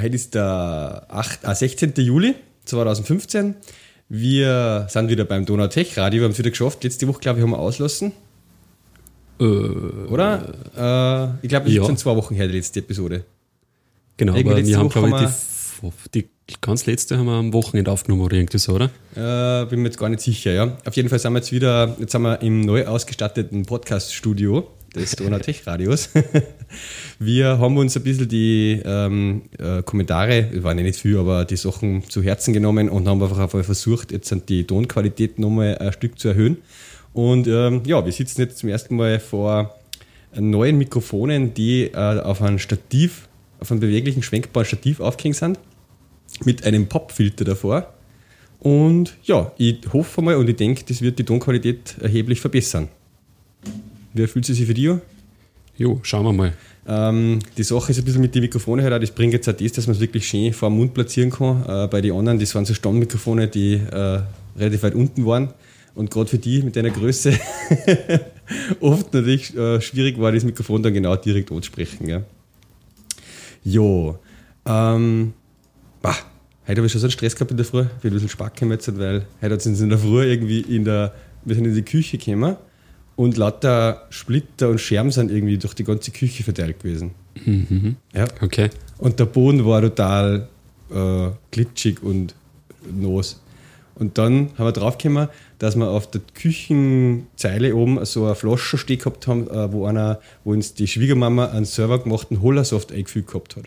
heute ist der 8, äh, 16. Juli 2015. Wir sind wieder beim Donautech Radio. Wir haben es wieder geschafft. Letzte Woche, glaube ich, haben wir auslassen. Äh, Oder? Äh, ich glaube, es ja. sind zwei Wochen her, die letzte Episode. Genau, Irgendwie aber wir haben, glaube ich, die, die ganz letzte haben wir am Wochenende aufgenommen oder irgendwie so, oder? Äh, bin mir jetzt gar nicht sicher, ja. Auf jeden Fall sind wir jetzt wieder, jetzt sind wir im neu ausgestatteten Podcast-Studio des Donautech Radios. wir haben uns ein bisschen die ähm, äh, Kommentare, waren ja nicht viel, aber die Sachen zu Herzen genommen und haben einfach einmal versucht, jetzt die Tonqualität nochmal ein Stück zu erhöhen. Und ähm, ja, wir sitzen jetzt zum ersten Mal vor neuen Mikrofonen, die äh, auf einem Stativ, auf einem beweglichen, schwenkbaren Stativ aufgehängt sind, mit einem Popfilter davor. Und ja, ich hoffe mal und ich denke, das wird die Tonqualität erheblich verbessern. Wie fühlt sie sich für dich an? Jo, schauen wir mal. Ähm, die Sache ist ein bisschen mit den Mikrofonen halt auch, das bringt jetzt auch das, dass man es wirklich schön vor dem Mund platzieren kann. Äh, bei den anderen, das waren so Stammmikrofone, die äh, relativ weit unten waren. Und gerade für die mit deiner Größe oft natürlich äh, schwierig war, das Mikrofon dann genau direkt anzusprechen. Ja. Jo. Ähm, bah, heute habe ich schon so einen Stress gehabt in der Früh. Ich bin ein bisschen Spack gemetzelt, weil heute es uns in der Früh irgendwie in der, wir sind in die Küche gekommen und lauter Splitter und Scherben sind irgendwie durch die ganze Küche verteilt gewesen. Ja. Okay. Und der Boden war total äh, glitschig und nass. Und dann haben wir draufgekommen, dass wir auf der Küchenzeile oben so eine Flasche stehen gehabt haben, äh, wo, einer, wo uns die Schwiegermama einen selber gemachten Holasoft eingefügt gehabt hat.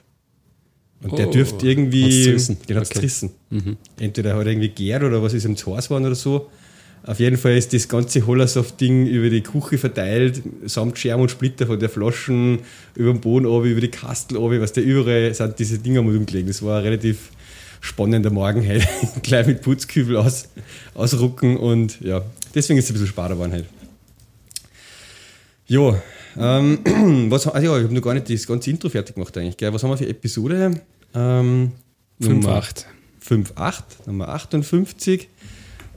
Und der Oh, dürfte hat's irgendwie. Den hat's Okay. zerrissen. Entweder hat er irgendwie gärt oder was ist im Haus geworden oder so. Auf jeden Fall ist das ganze Holasoft-Ding über die Küche verteilt, samt Scherben und Splitter von der Flaschen über den Boden runter, über die Kastel runter, was der überall sind diese Dinger mal umgelegt. Das war ein relativ spannender Morgen heute. Gleich mit Putzkübel aus, ausrucken und ja, deswegen ist es ein bisschen später geworden heute. Ja, ähm, was, also ja, ich habe noch gar nicht das ganze Intro fertig gemacht eigentlich. Gell? Was haben wir für Episode? Ähm, Nummer 5,8. 5,8, Nummer 58.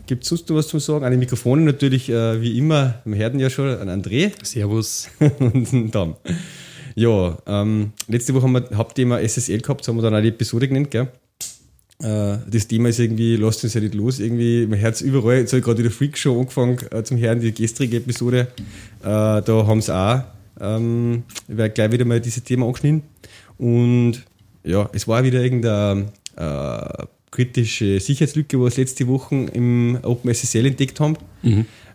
Gibt es sonst noch was zu sagen? An den Mikrofonen natürlich, äh, wie immer, wir hören ja schon, an André Servus. und einen Tom. Ja, ähm, letzte Woche haben wir Hauptthema SSL gehabt, haben wir dann auch die Episode genannt, gell? Äh, das Thema ist irgendwie, lasst uns ja nicht los, irgendwie, man hört es überall, jetzt habe ich gerade wieder Freak Show angefangen äh, zum Hören, die gestrige Episode, äh, da haben sie auch, ähm, ich werde gleich wieder mal dieses Thema angeschnitten und ja, es war wieder irgendeine äh, kritische Sicherheitslücke, was letzte Woche im OpenSSL entdeckt haben.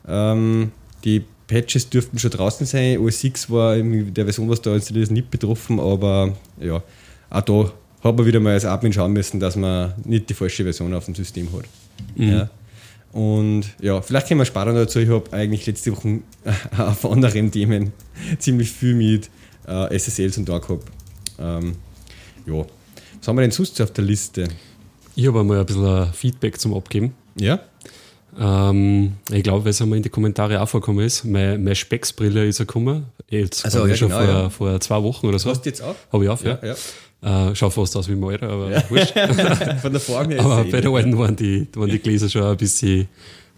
Ähm, die Patches dürften schon draußen sein. OS X war in der Version, was da installiert ist, nicht betroffen, aber ja, auch da hat man wieder mal als Admin schauen müssen, dass man nicht die falsche Version auf dem System hat. Ja. Und ja, vielleicht können wir sparen dazu. Ich habe eigentlich letzte Woche auf anderen Themen ziemlich viel mit äh, SSLs und da gehabt. Ähm, ja. Was haben wir denn sonst so auf der Liste? Ich habe einmal ein bisschen Feedback zum Abgeben. Ja? Ähm, ich glaube, weil es einmal in die Kommentare auch vorgekommen ist, meine, meine Specksbrille ist ja gekommen. Jetzt Also, ja, schon genau, vor, ja. vor zwei Wochen oder so. Hast du jetzt auch? Habe ich auf, ja. ja. Äh, schaut fast aus wie mein Alter, aber wurscht. Von der Form her Aber bei der alten waren die, waren die Gläser schon ein bisschen,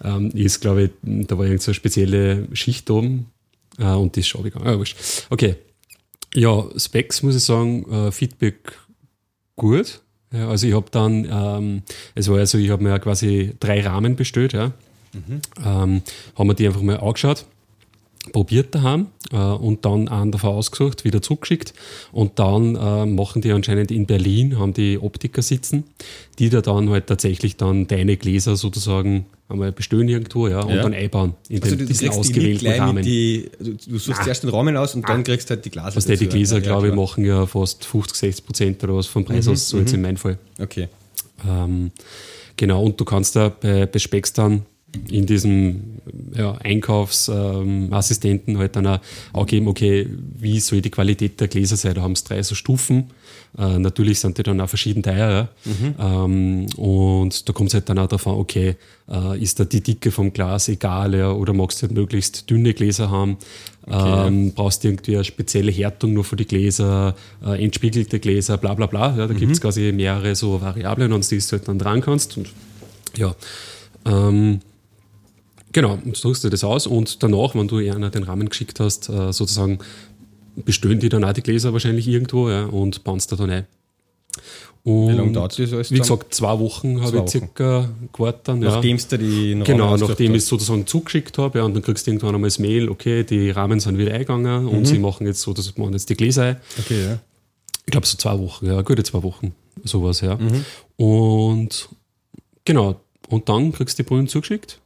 ähm, ist glaube ich, da war irgend so eine spezielle Schicht oben äh, und die ist schon abgegangen. Ah, wurscht. Okay. Ja, Specs muss ich sagen, äh, Feedback gut. Ja, also ich habe dann, ähm, es war ja so, ich habe mir ja quasi drei Rahmen bestellt, ja. Ähm, haben wir die einfach mal angeschaut, probiert daheim äh, und dann einen davon ausgesucht, wieder zurückgeschickt. Und dann äh, machen die anscheinend in Berlin, haben die Optiker sitzen, die da dann halt tatsächlich dann deine Gläser sozusagen einmal bestellen irgendwo, ja, und Ja. dann einbauen in Also den, du, du diesen kriegst die ausgewählten gleich Rahmen. die, du, du suchst zuerst den Rahmen aus und dann kriegst du halt die Gläser. was die, die. Gläser, Ja, glaube ich, machen ja fast 50, 60 Prozent oder was vom Preis aus, so jetzt in meinem Fall. Okay. Ähm, genau, und du kannst da bei, bei Specs dann in diesem ja, Einkaufsassistenten ähm, halt dann auch angeben, okay, wie soll die Qualität der Gläser sein? Da haben es drei so Stufen. Äh, natürlich sind die dann auch verschieden teuer. Ja? Ähm, und da kommt es halt dann auch darauf an, okay, äh, ist da die Dicke vom Glas egal ja, oder magst du halt möglichst dünne Gläser haben? ähm, brauchst du irgendwie eine spezielle Härtung nur für die Gläser, äh, entspiegelte Gläser, bla bla bla. Ja, da gibt es quasi mehrere so Variablen, an die du halt dann dran kannst. Und ja, ähm, Genau, und so drückst du das aus und danach, wenn du einer den Rahmen geschickt hast, äh, sozusagen bestellen die dann auch die Gläser wahrscheinlich irgendwo ja, und bauen es da dann ein. Und Wie lange dauert das alles Wie gesagt, zwei Wochen habe ich circa gewartet. dann, ja. Nachdem du die noch Genau, nachdem ich es sozusagen zugeschickt habe, ja, und dann kriegst du irgendwann einmal das Mail, okay, die Rahmen sind wieder eingegangen und sie machen jetzt so, dass man jetzt die Gläser ein. Okay, ja. Ich glaube so zwei Wochen, ja, gute zwei Wochen, sowas, ja. Und genau, und dann kriegst du die Brühen zugeschickt.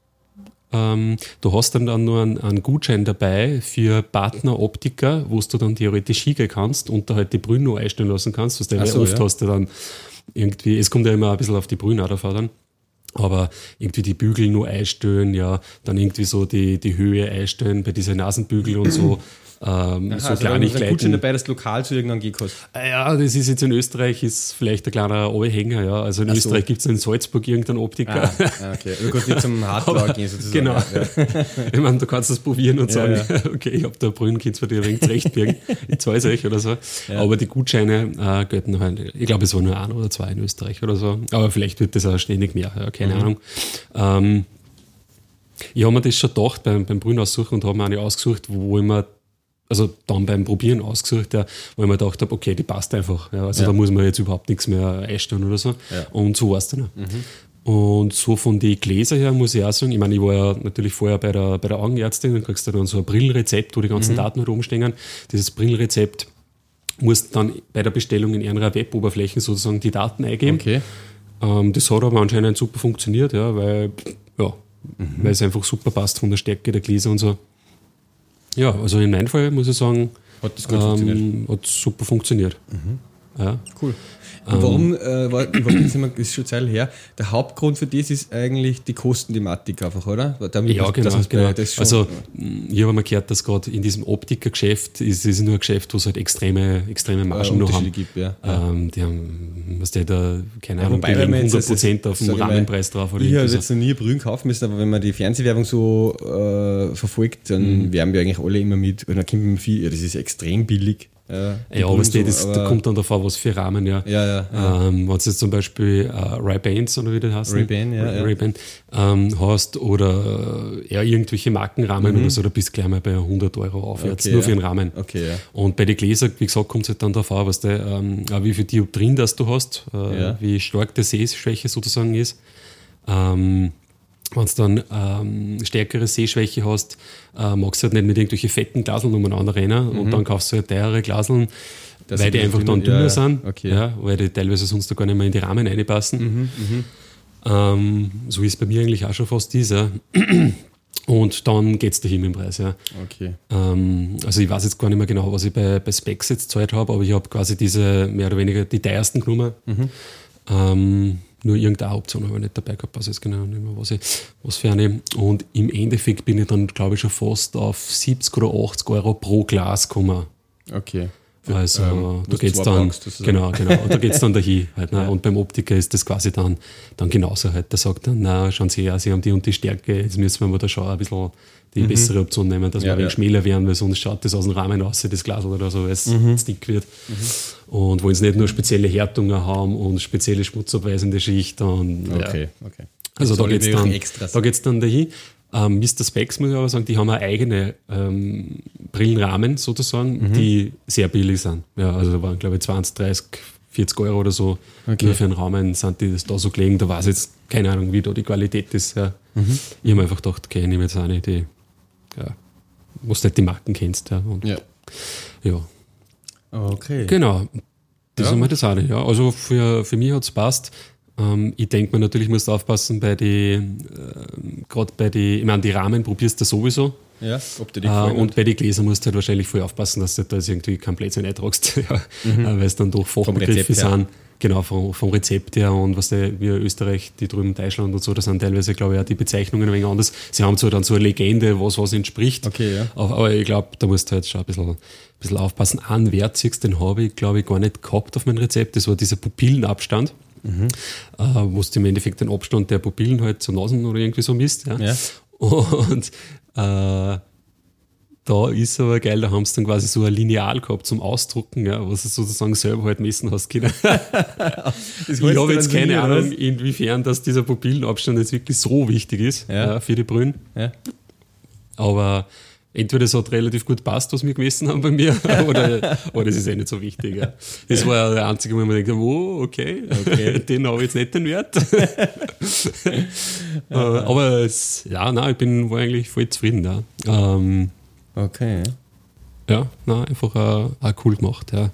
Ähm, du hast dann, dann nur einen, einen Gutschein dabei für Partner-Optiker, wo du dann theoretisch hingehen kannst und da halt die Brühen noch einstellen lassen kannst. Was Ach so, oft ja. hast du dann irgendwie, es kommt ja immer ein bisschen auf die Brühen auch dann. Aber irgendwie die Bügel nur einstellen, ja, dann irgendwie so die, die Höhe einstellen bei diesen Nasenbügel und so. Ähm, Aha, so also ein Gutschein Kleinigkeiten. dabei, dass du lokal zu irgendeinem gehen kannst. Ah Ja, das ist jetzt in Österreich ist vielleicht ein kleiner Oberhänger, ja. Also in Ach so. Österreich gibt es in Salzburg irgendeinen Optiker. ah, okay. Du kannst nicht zum Hardcore gehen sozusagen. Genau. Ja. Ich meine, du kannst das probieren und Ja, sagen, okay, ich habe da Brühen, könnt ihr dir ein wenig zurechtbiegen. Ich zahle es euch oder so. Aber die Gutscheine äh, gelten halt, ich glaube, es waren nur ein oder zwei in Österreich oder so. Aber vielleicht wird das auch ständig mehr, ja, keine Mhm. Ahnung. Ähm, ich habe mir das schon gedacht beim, beim Brühen aussuchen und habe mir eine ausgesucht, wo ich mir, also dann beim Probieren ausgesucht, ja, wo ich mir gedacht habe, okay, die passt einfach. Ja, also Ja. da muss man jetzt überhaupt nichts mehr einstellen oder so. Ja. Mhm. Und so war es dann. auch. Und so von den Gläser her muss ich auch sagen, ich meine, ich war ja natürlich vorher bei der, bei der Augenärztin, dann kriegst du dann so ein Brillenrezept, wo die ganzen Mhm. Daten halt rumstehen. Dieses Brillenrezept musst dann bei der Bestellung in ihrer Weboberflächen sozusagen die Daten eingeben. Okay. Ähm, das hat aber anscheinend super funktioniert, ja, weil, ja, Mhm. weil es einfach super passt von der Stärke der Gläser und so. Ja, also in meinem Fall muss ich sagen, Hat das gut funktioniert. Mhm. ähm, hat super funktioniert. Ja. Cool. Und warum, äh, war, ist schon Zeit her, der Hauptgrund für das ist eigentlich die Kostenthematik einfach, oder? Damit, Ja, genau. genau. das schon- also, ich habe mal gehört, dass gerade in diesem Optikergeschäft ist es nur ein Geschäft, wo es halt extreme, extreme Margen noch haben. Gibt, ja. Ähm, die haben, was der da, keine Ja, Ahnung, man jetzt- 100% auf mal, Rahmenpreis drauf. Oder Ich habe jetzt noch nie Brühen kaufen müssen, aber wenn man die Fernsehwerbung so äh, verfolgt, dann werben wir eigentlich alle immer mit, und dann kommt immer viel, ja, das ist extrem billig. Äh, die Ja, aber das, so, das, da kommt dann davon, was für Rahmen, ja. Ja, ja, ja. Ähm, wenn du jetzt zum Beispiel äh, Ray-Bans oder wie das heißt, Ray-Ban, ja, ja. Ray-Ban, ähm, hast oder äh, ja, irgendwelche Markenrahmen oder so, da bist du gleich mal bei 100 Euro aufwärts, Mhm. Okay, nur ja. für einen Rahmen. Okay, ja. Und bei den Gläsern, wie gesagt, kommt es halt dann an, was der, ähm, wie viel Dioptrien das du hast, äh, Ja. wie stark die Sehschwäche sozusagen ist. Ähm, wenn du dann ähm, stärkere Sehschwäche hast, äh, magst du halt nicht mit irgendwelchen fetten Glaseln umeinander rennen und dann kaufst du halt teure Glaseln, Mhm. Das weil die ein einfach dann dünner, ja, sind, Okay. ja, weil die teilweise sonst da gar nicht mehr in die Rahmen reinpassen. Mhm, Ähm, so ist bei mir eigentlich auch schon fast dieser. Und dann geht es dahin im Preis, ja. Okay. Ähm, also ich weiß jetzt gar nicht mehr genau, was ich bei, bei Specs jetzt Zeit habe, aber ich habe quasi diese mehr oder weniger die teuersten genommen. Ähm, nur irgendeine Option habe ich nicht dabei gehabt, weiß jetzt genau nicht mehr, was, ich, was für eine. Und im Endeffekt bin ich dann, glaube ich, schon fast auf 70 oder 80 Euro pro Glas gekommen. Okay. Also ähm, da geht's du dann, brauchst, genau, genau, und da geht's dann dahin. Halt, ne? Und beim Optiker ist das quasi dann, dann genauso halt. Der sagt dann, na, schauen Sie her, Sie haben die und die Stärke, jetzt müssen wir mal da schon ein bisschen die bessere Option nehmen, dass Mhm. Ja, wir ein wenig ja. schmäler werden, weil sonst schaut das aus dem Rahmen aus, das Glas oder so, weil es Mhm. dick wird. Und wollen sie nicht nur spezielle Härtungen haben und spezielle schmutzabweisende Schicht. Und, ja. Okay, okay. Also da geht's dann, da geht's dann dahin. Ähm, Mr. Specs, muss ich aber sagen, die haben eine eigene ähm, Brillenrahmen sozusagen, Mhm. die sehr billig sind. Ja, also da waren, glaube ich, 20, 30, 40 Euro oder so. Okay. Nur für einen Rahmen sind die das da so gelegen. Da weiß ich jetzt keine Ahnung, wie da die Qualität ist. Ja. Mhm. Ich habe einfach gedacht, okay, ich nehme jetzt eine, die, ja, wo du nicht die Marken kennst. Ja. Und, Ja. ja. Okay. Genau. Das Ja. ist einmal das eine, ja. Also für, für mich hat es passt. Ähm, ich denke mir natürlich, musst du aufpassen bei die, äh, gerade bei die, ich meine, die Rahmen probierst du sowieso. Ja, ob dir die Äh, und bei den Gläsern musst du halt wahrscheinlich voll aufpassen, dass du da jetzt irgendwie kein Blödsinn eintragst, ja, äh, weil es dann doch Fachbegriffe Mhm. Sind. Genau, vom, vom Rezept her und was der, wie Österreich, die drüben Deutschland und so, da sind teilweise, glaube ich, auch die Bezeichnungen ein wenig anders. Sie haben zwar dann so eine Legende, was was entspricht, Okay, ja. aber, ich glaube, da musst du halt schon ein bisschen, ein bisschen aufpassen. Einen Wert siehst, den habe ich, glaube ich, gar nicht gehabt auf mein Rezept. Das war dieser Pupillenabstand, Mhm. äh, wo du im Endeffekt den Abstand der Pupillen halt zur Nasen oder irgendwie so misst. Ja. Ja. Und äh, da ist aber geil, da haben sie dann quasi so ein Lineal gehabt zum Ausdrucken, ja, was du sozusagen selber halt messen hast können. ich habe jetzt keine Ahnung, inwiefern dass dieser Pupillenabstand jetzt wirklich so wichtig ist Ja. äh, für die Brühen. Ja. Aber entweder es hat relativ gut passt, was wir gemessen haben bei mir, oder, oder es ist eh nicht so wichtig. Ja. Das war der einzige, wo ich mir denke, oh, okay, okay. den habe ich jetzt nicht den Wert. Äh, aber es, ja, nein, ich bin war eigentlich voll zufrieden da. Ähm, Okay. ja, nein, einfach auch, auch cool gemacht. Ja.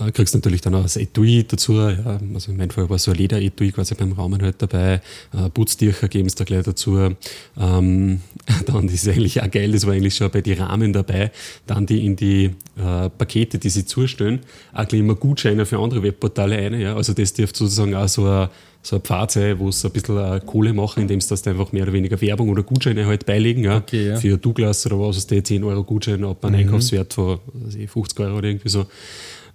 Äh, kriegst natürlich dann auch das Etui dazu. Ja. Also in meinem Fall war so ein Leder-Etui quasi beim Raumen halt dabei. Äh, Putztücher geben es da gleich dazu. Ähm, dann das ist eigentlich auch geil, das war eigentlich schon bei den Rahmen dabei. Dann die in die äh, Pakete, die sie zustellen, auch gleich immer Gutscheine für andere Webportale ein. Ja. Also das dürfte sozusagen auch so ein so ein Pfad sein, wo sie ein bisschen äh, Kohle machen, indem sie das einfach mehr oder weniger Werbung oder Gutscheine halt beilegen. Ja. Okay, ja. Für Douglas oder was ist der 10 Euro Gutschein ab einem Einkaufswert von was weiß ich, 50 Euro oder irgendwie so.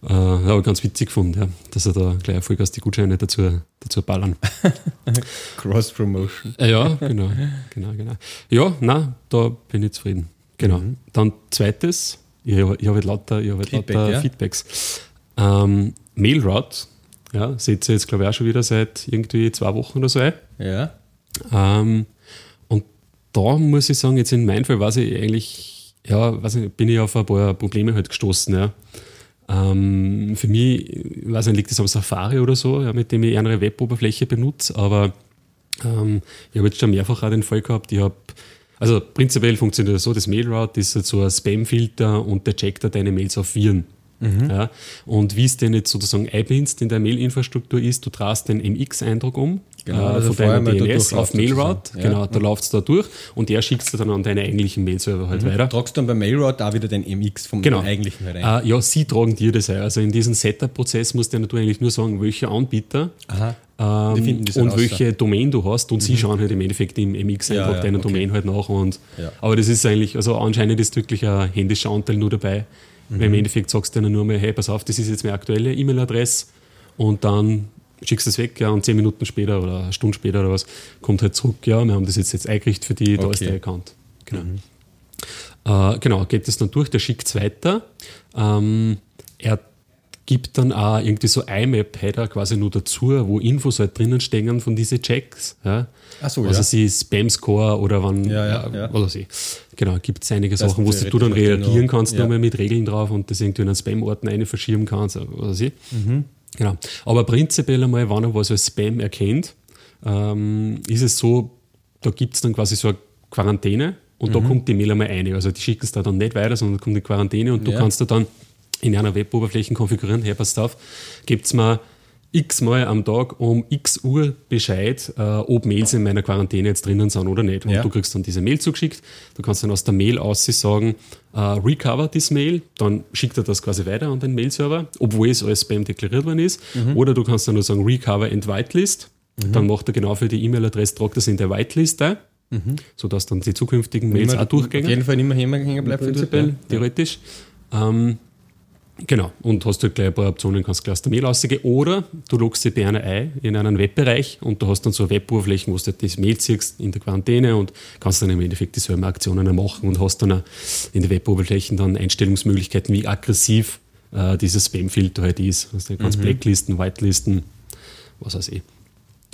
Äh, aber ganz witzig gefunden, ja, dass er da gleich Vollgas die Gutscheine dazu, dazu ballern. Cross-Promotion. Äh, ja, genau, genau, genau. Ja, nein, da bin ich zufrieden. Genau. Dann zweites, ich, habe- ich habe halt lauter, ich halt Feedback, lauter ja. Feedbacks. Ähm, Mailroute, ja, seht ihr jetzt, glaube ich, auch schon wieder seit irgendwie zwei Wochen oder so ein. Ja. Ähm, und da muss ich sagen, jetzt in meinem Fall weiß ich eigentlich, ja, weiß nicht, bin ich auf ein paar Probleme halt gestoßen. Ja. Ähm, für mich, ich weiß nicht, liegt das am Safari oder so, ja, mit dem ich eher eine Web-Oberfläche benutze, aber ähm, ich habe jetzt schon mehrfach auch den Fall gehabt, ich habe also prinzipiell funktioniert das so, das Mailroute ist halt so ein Spam-Filter und der checkt da deine Mails auf Viren. Ja, und wie es denn jetzt sozusagen einbindest in der Mail-Infrastruktur ist, du drast den MX-Eindruck um Genau, äh, also von deiner DNS auf Mailroute. Ja. Genau, da läuft es da durch und der schickt es dann an deine eigentlichen Mail-Server halt weiter. Tragst du dann bei Mailroute auch wieder den MX vom Genau. eigentlichen herein? Äh, ja, sie tragen dir das ein. Also in diesem Setup-Prozess musst du ja eigentlich nur sagen, welche Anbieter ähm, und raus, welche Domain du hast und sie schauen halt im Endeffekt im MX Ja, einfach ja, deiner okay. Domain halt nach. Und, Ja. Aber das ist eigentlich, also anscheinend ist wirklich ein händischer Anteil nur dabei. Weil Mhm. im Endeffekt sagst du dann nur mal, hey, pass auf, das ist jetzt meine aktuelle E-Mail-Adresse und dann schickst du es weg, ja, und zehn Minuten später oder eine Stunde später oder was, kommt halt zurück, ja, wir haben das jetzt, jetzt eingerichtet für die, da ist Okay. der Account. Genau. Äh, genau, geht es dann durch, der schickt es weiter. Ähm, er gibt dann auch irgendwie so IMAP-Header quasi nur dazu, wo Infos halt drinnen stehen von diesen Checks. Ja. Ach so, also ja. sie Spam-Score oder wann, Ja, ja, ja. weiß ich. Genau, gibt es einige Das Sachen, wo du dann reagieren noch. kannst, Ja. nochmal mit Regeln drauf und das irgendwie in einen Spam-Ordner eine verschieben kannst, oder ich. Mhm. Genau. Aber prinzipiell einmal, wenn er was als Spam erkennt, ähm, ist es so, da gibt es dann quasi so eine Quarantäne und Mhm. da kommt die Mail einmal eine. Also die schicken es da dann nicht weiter, sondern kommt in Quarantäne und du Ja. kannst da dann in einer Web-Oberfläche konfigurieren, hey, passt auf, gebt mal x Mal am Tag um x Uhr Bescheid, äh, ob Mails in meiner Quarantäne jetzt drinnen sind oder nicht. Und Ja. du kriegst dann diese Mail zugeschickt, du kannst dann aus der Mail aus sagen, äh, recover this Mail, dann schickt er das quasi weiter an den Mail-Server, obwohl es als Spam deklariert worden ist. Oder du kannst dann nur sagen, recover and whitelist, dann macht er genau für die E-Mail-Adresse, tragt das in der Whitelist ein, sodass dann die zukünftigen Mails Immer- auch durchgehen Auf jeden Fall immer hängen bleibt. prinzipiell, theoretisch. Ähm, genau, und hast halt gleich ein paar Optionen, kannst gleich aus der Mail rausgehen. Oder du loggst dich bei einer ein in einen Webbereich und du hast dann so Web-Oberflächen, wo du das Mail siehst in der Quarantäne und kannst dann im Endeffekt dieselben Aktionen machen und hast dann in den Web-Oberflächen dann Einstellungsmöglichkeiten, wie aggressiv äh, dieses Spam-Filter halt ist. Also du kannst Blacklisten, Whitelisten, was weiß ich.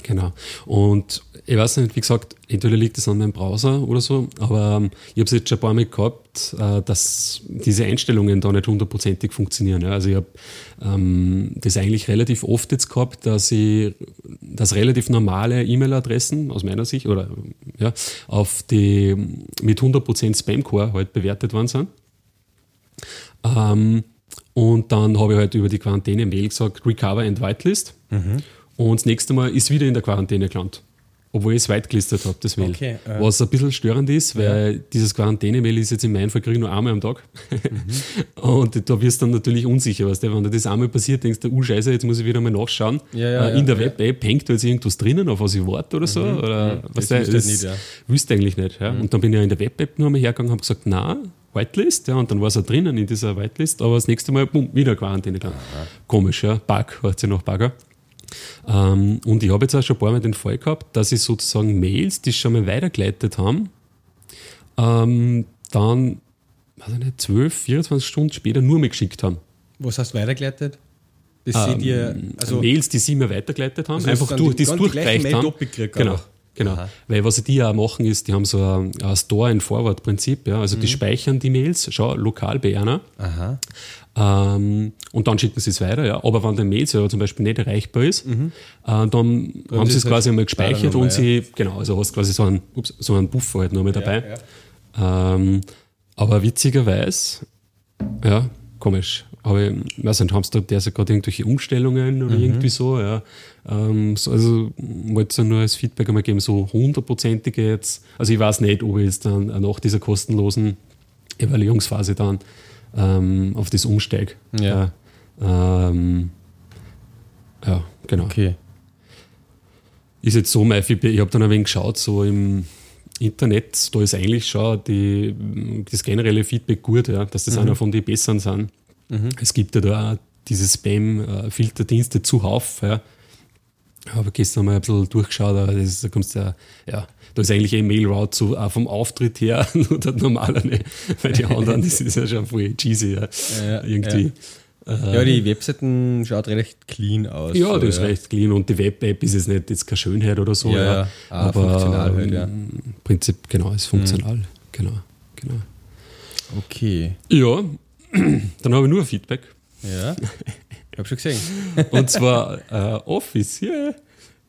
Genau. Und ich weiß nicht, wie gesagt, entweder liegt es an meinem Browser oder so, aber ähm, ich habe es jetzt schon ein paar Mal gehabt, äh, dass diese Einstellungen da nicht hundertprozentig funktionieren. Ja. Also ich habe ähm, das eigentlich relativ oft jetzt gehabt, dass ich, dass relativ normale E-Mail-Adressen aus meiner Sicht oder ja, auf die mit 100% Spam-Core halt bewertet worden sind. Ähm, und dann habe ich halt über die Quarantäne-Mail gesagt, Recover and Whitelist. Und das nächste Mal ist wieder in der Quarantäne gelandet. Obwohl ich es whitegelistet habe, das Mail. Okay, äh. Was ein bisschen störend ist, weil dieses Quarantäne-Mail ist jetzt in meinem Fall kriege ich nur einmal am Tag. Und da wirst du dann natürlich unsicher, weißt du? wenn dir das einmal passiert, denkst du, uh, scheiße, jetzt muss ich wieder mal nachschauen. Ja, ja, Äh, in ja, der ja. Web-App hängt da jetzt irgendwas drinnen, auf was ich warte oder so. Oder, Das weißt du, wüsste ich das nicht, ja. Mhm. Eigentlich nicht. Ja. Und dann bin ich ja in der Web-App nur einmal hergegangen und habe gesagt, na, Whitelist, ja, und dann war es auch drinnen in dieser Whitelist, aber das nächste Mal, bumm, wieder Quarantäne dran. Komisch, ja, Bug, hört sich nach Bugger. Ähm, und ich habe jetzt auch schon ein paar Mal den Fall gehabt, dass ich sozusagen Mails, die schon mal weitergeleitet haben, ähm, dann, weiß ich nicht, 12, 24 Stunden später nur mehr geschickt haben. Was hast du weitergeleitet? Das seht ihr, also Mails, die sie mir weitergeleitet haben, Also einfach durch, die- es durchgereicht haben. Genau. Genau. Aha. Weil was die ja machen ist, die haben so ein, ein Store-and-Forward-Prinzip. Ja? Also mhm. die speichern die Mails schon lokal bei einer. Ähm, und dann schicken sie es weiter. Ja. Aber wenn der Mail-Server zum Beispiel nicht erreichbar ist, mhm. äh, dann, haben sie es quasi einmal gespeichert und sie, ja. genau, also hast quasi so einen, ups, so einen Buffer halt noch mit dabei. Ja, ähm, aber witzigerweise, ja, komisch. Aber ich weiß nicht, haben sie da derzeit gerade irgendwelche Umstellungen oder mhm. irgendwie so, ja. Ähm, so, also wollte ich nur als Feedback einmal geben, so hundertprozentige jetzt. Also ich weiß nicht, ob ich jetzt dann nach dieser kostenlosen Evaluierungsphase dann ähm, auf das umsteige. Ja. Ja, ähm, ja, genau. Okay. Ist jetzt so mein Feedback, ich habe dann ein wenig geschaut, so im Internet, da ist eigentlich schon die, das generelle Feedback gut, ja, dass das mhm. einer von den Besseren sind. Mhm. Es gibt ja da auch diese Spam-Filterdienste zuhauf. Ja. Habe gestern mal ein bisschen durchgeschaut, aber das, da kommst ja, ja, da ist eigentlich ein Mail-Route so, auch vom Auftritt her nur der normale, ne? weil die anderen, das ist ja schon voll cheesy, ja. ja irgendwie. Ja. ja, die Webseiten schaut recht clean aus. Ja, so, das ist recht clean und die Web-App ist jetzt nicht jetzt keine Schönheit oder so. Ja, ja. Ah, aber funktional halt, ja. Im Prinzip, genau, ist funktional. Mhm. Genau, genau. Okay. Ja, dann habe ich nur Feedback. Ja, ich habe schon gesehen. Und zwar äh, Office, yeah.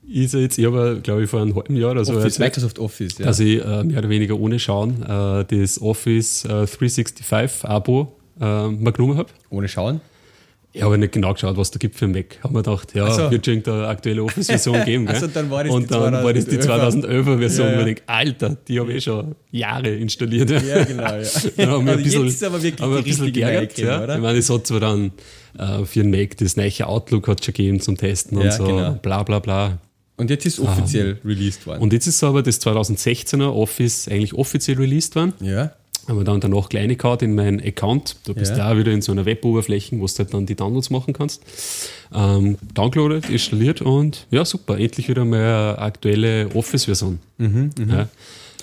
Ist jetzt, ich habe, glaube ich, vor einem halben Jahr oder so. Office, erzählt, Microsoft Office, ja. Dass ich äh, mehr oder weniger ohne Schauen äh, das Office äh, 365 Abo äh, mal genommen habe. Ohne Schauen? Ich habe nicht genau geschaut, was da gibt für einen Mac. Haben wir gedacht, ja, so. wird schon irgendeine aktuelle Office-Version geben. also dann war das und dann war das die 2011er-Version, ja, ja. wo ich denke, Alter, die habe ich schon Jahre installiert. Ja, genau. Ja. dann haben wir also ein bisschen, jetzt aber wirklich haben ein bisschen geärgert. Ja. Oder? Ich meine, es hat zwar dann äh, für einen Mac das neue Outlook hat schon gegeben zum Testen und so, genau. bla bla bla. Und jetzt ist offiziell ah. released worden. Und jetzt ist aber das 2016er Office eigentlich offiziell released worden. Ja aber dann danach kleine Card in meinen Account. Du bist ja. da wieder in so einer Web-Oberfläche, wo du halt dann die Downloads machen kannst. Ähm, downloaded, installiert und ja, super. Endlich wieder mal eine aktuelle Office-Version. Mhm, mhm. Ja.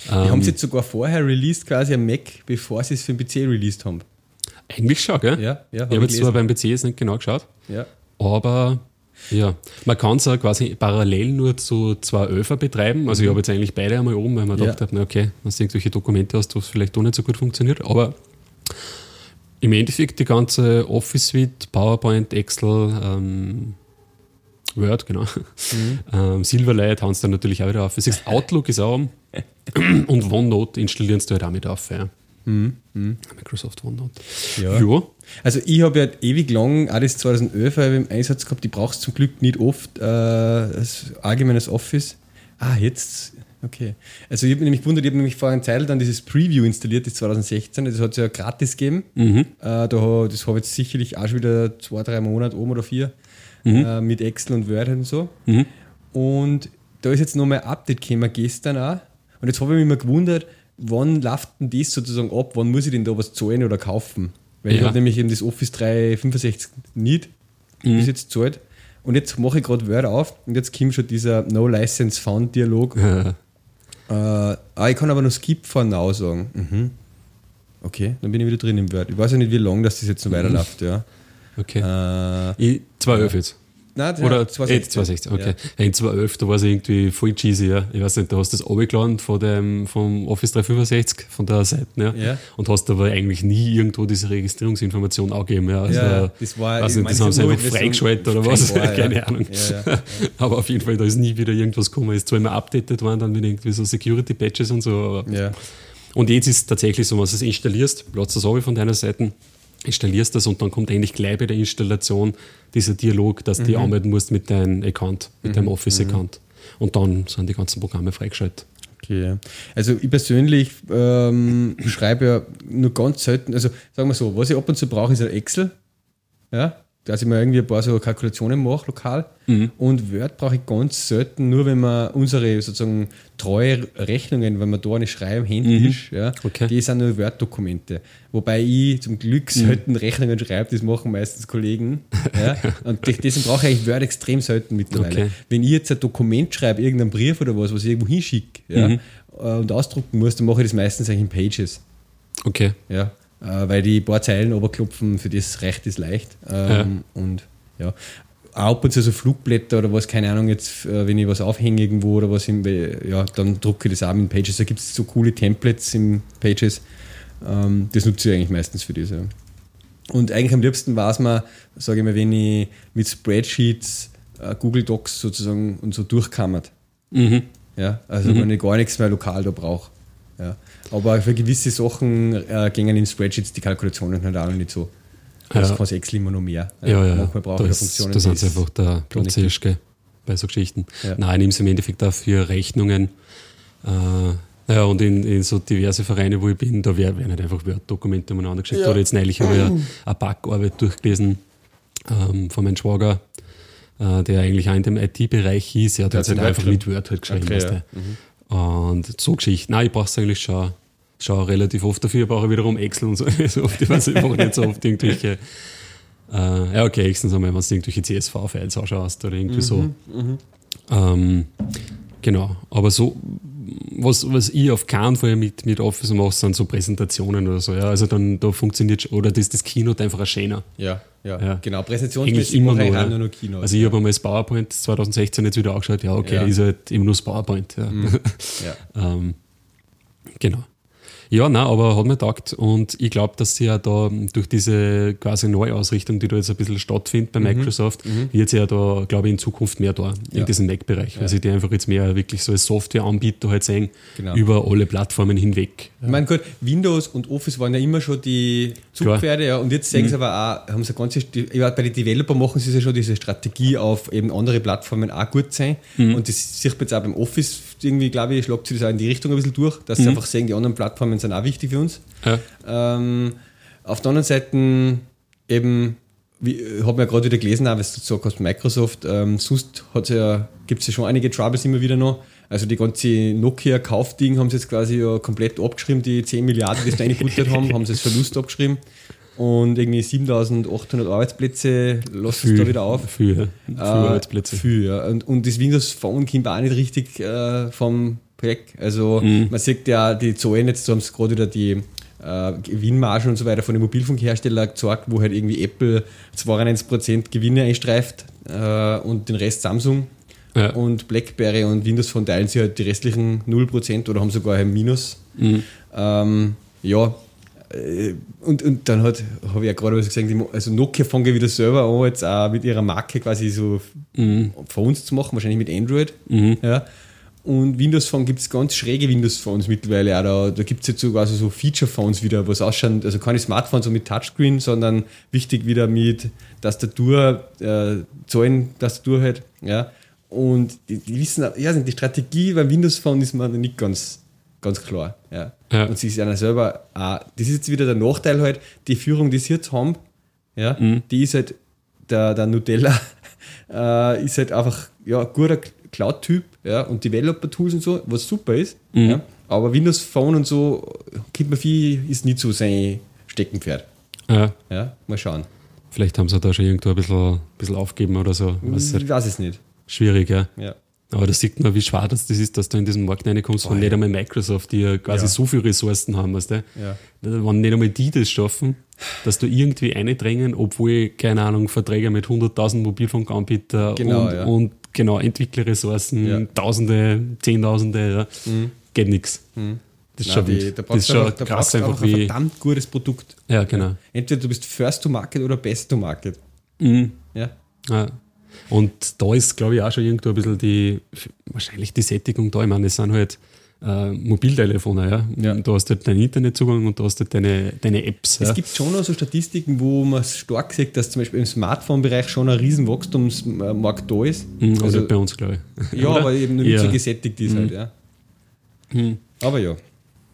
Die ähm, haben sie jetzt sogar vorher released, quasi am Mac, bevor sie es für den PC released haben. Eigentlich schon, gell? Ja, ja. Hab ich habe jetzt zwar beim PC jetzt nicht genau geschaut, ja. aber ja, man kann es ja quasi parallel nur zu zwei Öfer betreiben. Also mhm. ich habe jetzt eigentlich beide einmal oben, weil man ja. gedacht hat, na okay, wenn du irgendwelche Dokumente hast, was vielleicht doch nicht so gut funktioniert. Aber im Endeffekt die ganze Office Suite, PowerPoint, Excel, ähm, Word, genau. Mhm. Ähm, Silverlight haben sie dann natürlich auch wieder auf. Outlook ist auch und OneNote installieren sie halt auch mit auf. Ja. Mhm. Mhm. Microsoft OneNote. Ja. ja. Also ich habe ja ewig lang, auch das 2011 im Einsatz gehabt, die brauchst zum Glück nicht oft äh, als allgemeines Office. Ah, jetzt, okay. Also ich habe mich nämlich gewundert, ich habe nämlich vor einer Zeit dann dieses Preview installiert, das 2016, das hat es ja gratis gegeben. Mhm. Äh, da, das habe ich jetzt sicherlich auch schon wieder zwei, drei Monate oben oder vier mhm. äh, mit Excel und Word und so. Mhm. Und da ist jetzt nochmal ein Update gekommen gestern auch. Und jetzt habe ich mich mal gewundert, wann läuft denn das sozusagen ab? Wann muss ich denn da was zahlen oder kaufen? Weil ja. ich habe nämlich eben das Office 365 nicht mhm. bis jetzt zahlt. Und jetzt mache ich gerade Word auf und jetzt kommt schon dieser No License Found Dialog. Ja. Äh, ah, ich kann aber noch Skip for Now sagen. Mhm. Okay, dann bin ich wieder drin im Word. Ich weiß ja nicht, wie lange das jetzt noch mhm. weiterläuft. Ja. Okay. Äh, ich, zwei ja. Nein, Oder 2016. 2016, okay. Ja. In 2011, da war es irgendwie voll cheesy, ja. Ich weiß nicht, da hast du das runtergeladen von dem, vom Office 365, von der Seite, ja. ja. Und hast aber eigentlich nie irgendwo diese Registrierungsinformation angegeben, ja. Also, ja, das war, weiß nicht, das haben sie einfach freigeschaltet oder was, war, keine Ahnung. aber auf jeden Fall, da ist nie wieder irgendwas gekommen. Ist zwar immer updated worden, dann mit irgendwie so Security-Patches und so, ja. Und jetzt ist es tatsächlich so, wenn du es installierst, platzt das von deiner Seite, installierst das und dann kommt eigentlich gleich bei der Installation dieser Dialog, dass mhm. du anmelden musst mit deinem Account, mit mhm. deinem Office-Account. Mhm. Und dann sind die ganzen Programme freigeschaltet. Okay. Also ich persönlich ähm, schreibe ja nur ganz selten, also sagen wir so, was ich ab und zu brauche, ist ein Excel. Ja, dass ich mir irgendwie ein paar so Kalkulationen mache, lokal. Mhm. Und Word brauche ich ganz selten, nur wenn man unsere sozusagen treue Rechnungen, wenn wir da eine schreiben, händisch, mhm. ja, okay. die sind nur Word-Dokumente. Wobei ich zum Glück mhm. selten mhm. Rechnungen schreibe, das machen meistens Kollegen. Ja. Und deswegen brauche ich Word extrem selten mittlerweile. Okay. Wenn ich jetzt ein Dokument schreibe, irgendeinen Brief oder was, was ich irgendwo hinschicke ja, mhm. äh, und ausdrucken muss, dann mache ich das meistens eigentlich in Pages. Okay. Ja weil die paar Zeilen oberklopfen, für das reicht es leicht. Ähm, ja. Und ja. ab und zu so Flugblätter oder was, keine Ahnung, jetzt, äh, wenn ich was aufhänge irgendwo oder was, im, ja, dann drucke ich das auch in Pages. Da gibt es so coole Templates in Pages. Ähm, das nutze ich eigentlich meistens für diese. Und eigentlich am liebsten war es mir, sage ich mal, wenn ich mit Spreadsheets, äh, Google Docs sozusagen und so durchkammert. Mhm. Ja, also mhm. wenn ich gar nichts mehr lokal da brauche. Ja. Aber für gewisse Sachen äh, gingen in Spreadsheets die Kalkulationen halt auch nicht so. Das ja. kann Excel immer noch mehr. Ja, ja. Manchmal brauche ich Funktionen. Das ist einfach der Prozess bei so Geschichten. Ja. Nein, ich nehme es im Endeffekt auch für Rechnungen. Äh, ja, und in, in, so diverse Vereine, wo ich bin, da werden halt einfach Word-Dokumente umeinander geschickt. Ja. Oder jetzt neulich habe ich eine, eine Backarbeit durchgelesen ähm, von meinem Schwager, äh, der eigentlich auch in dem IT-Bereich ist. Ja, der, der hat halt einfach mit Word halt geschrieben. Okay, ja. mhm. Und so Geschichten. Nein, ich brauche es eigentlich schon schaue relativ oft dafür, brauche wiederum Excel und so. so oft, ich weiß einfach nicht so oft irgendwelche. Äh, ja, okay, Excel wenn du irgendwelche CSV-Files ausschaust oder irgendwie mhm, so. Mhm. Ähm, genau, aber so, was, was ich auf keinen Fall mit, mit Office mache, sind so Präsentationen oder so. Ja. Also dann da funktioniert oder das, das Keynote einfach ein schöner. Ja, ja, ja. genau. Präsentationsmäßig immer nur, ja. nur noch Keynote. Also ich habe einmal das PowerPoint 2016 jetzt wieder angeschaut. Ja, okay, ja. ist halt immer nur das PowerPoint. Ja. Mhm. ähm, genau. Ja, nein, aber hat mir taugt und ich glaube, dass sie ja da durch diese quasi Neuausrichtung, die da jetzt ein bisschen stattfindet bei mhm. Microsoft, mhm. wird sie ja da, glaube ich, in Zukunft mehr da in ja. diesem Mac-Bereich, ja. weil sie die einfach jetzt mehr wirklich so als Softwareanbieter halt sehen, genau. über alle Plattformen hinweg. Ja. Ich meine, gut, Windows und Office waren ja immer schon die Zugpferde, ja, und jetzt sehen mhm. sie aber auch, haben sie ganze, bei den Developer machen sie ja schon diese Strategie auf eben andere Plattformen auch gut sein mhm. und das sieht man jetzt auch beim Office irgendwie, glaube ich, schlagt sich das auch in die Richtung ein bisschen durch, dass sie mhm. einfach sehen, die anderen Plattformen sind auch wichtig für uns. Ja. Ähm, auf der anderen Seite eben, ich habe ja gerade wieder gelesen, auch, was du gesagt hast, Microsoft, ähm, sonst ja, gibt es ja schon einige Troubles immer wieder noch. Also die ganze Nokia-Kaufding haben sie jetzt quasi ja komplett abgeschrieben, die 10 Milliarden, die sie reingebuttert haben, haben sie als Verlust abgeschrieben. Und irgendwie 7800 Arbeitsplätze lassen sie da wieder auf. Für, für äh, Arbeitsplätze. Für, ja. Und, und das Windows Phone kommt auch nicht richtig äh, vom Projekt. Also mhm. man sieht ja die Zahlen, jetzt haben sie gerade wieder die äh, Gewinnmargen und so weiter von den Mobilfunkherstellern gezeigt, wo halt irgendwie Apple 92% Gewinne einstreift äh, und den Rest Samsung. Ja. Und BlackBerry und Windows Phone teilen sie halt die restlichen 0% oder haben sogar ein Minus. Mhm. Ähm, ja, und, und dann hat, habe ich ja gerade was gesagt, also Nokia fangen wieder selber an, jetzt auch mit ihrer Marke quasi so mhm. Phones zu machen, wahrscheinlich mit Android. Mhm. Ja. Und Windows Phone gibt es ganz schräge Windows Phones mittlerweile auch. Da, da gibt es jetzt sogar so, so Feature Phones wieder, was ausschauen, also keine Smartphones so mit Touchscreen, sondern wichtig wieder mit Tastatur, äh, Zahlen-Tastatur halt. Ja. Und die, die wissen, ja, die Strategie beim Windows Phone ist mir nicht ganz Ganz klar. Ja. ja. Und sie ist ja selber auch, das ist jetzt wieder der Nachteil halt, die Führung, die sie jetzt haben, ja, mhm. die ist halt, der, der Nutella äh, ist halt einfach ja, ein guter Cloud-Typ ja, und Developer-Tools und so, was super ist. Mhm. Ja. Aber Windows Phone und so, gibt man viel, ist nicht so sein Steckenpferd. Ja. ja. Mal schauen. Vielleicht haben sie da schon irgendwo ein bisschen, ein bisschen aufgeben oder so. Ich weiß es nicht. Schwierig, ja. ja. Aber da sieht man, wie schwer das, das ist, dass du in diesen Markt reinkommst, von nicht einmal Microsoft, die ja quasi ja. so viele Ressourcen haben. Weißt du? ja. Wenn nicht einmal die das schaffen, dass du irgendwie eindrängen, obwohl, keine Ahnung, Verträge mit 100.000 Mobilfunkanbietern genau, und, ja. und genau, Entwicklerressourcen, ja. Tausende, Zehntausende, ja, mhm. geht nichts. Mhm. Das ist Nein, schon, die, da das ist schon einfach, krass einfach wie... ein verdammt gutes Produkt. Ja, genau. Entweder du bist First to Market oder Best to Market. Mhm. Ja. ja. Und da ist, glaube ich, auch schon irgendwo ein bisschen die, wahrscheinlich die Sättigung da. Ich meine, es sind halt äh, Mobiltelefone, ja. ja. Du hast halt deinen Internetzugang und du hast halt deine, deine Apps. Es ja. gibt schon noch so Statistiken, wo man stark sieht, dass zum Beispiel im Smartphone-Bereich schon ein riesen Wachstumsmarkt da ist. Mhm, also, also bei uns, glaube ich. Ja, aber eben noch nicht ja. so gesättigt ist halt, mhm. halt, ja. Mhm. Aber ja.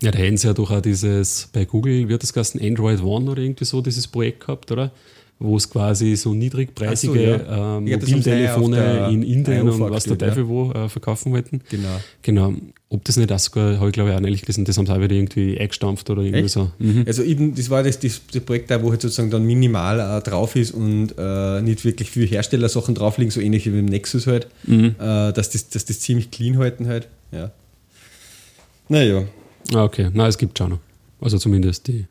Ja, da hätten sie ja doch auch dieses, bei Google wird das Ganze Android One oder irgendwie so, dieses Projekt gehabt, oder? Wo es quasi so niedrigpreisige so, ja. äh, Mobiltelefone in Indien und was der Teufel ja. wo äh, verkaufen wollten. Genau. Genau. Ob das nicht das sogar, habe ich glaube ich auch ehrlich gelesen, das haben sie auch wieder irgendwie eingestampft oder irgendwie Echt? so. Mhm. Also eben, das war das, das, das Projekt da, wo halt sozusagen dann minimal äh, drauf ist und äh, nicht wirklich viele Herstellersachen drauf liegen, so ähnlich wie beim Nexus halt, mhm. äh, dass, das, dass das ziemlich clean halten halt. Ja. Naja. Ah, okay. Na, es gibt schon noch. Also zumindest die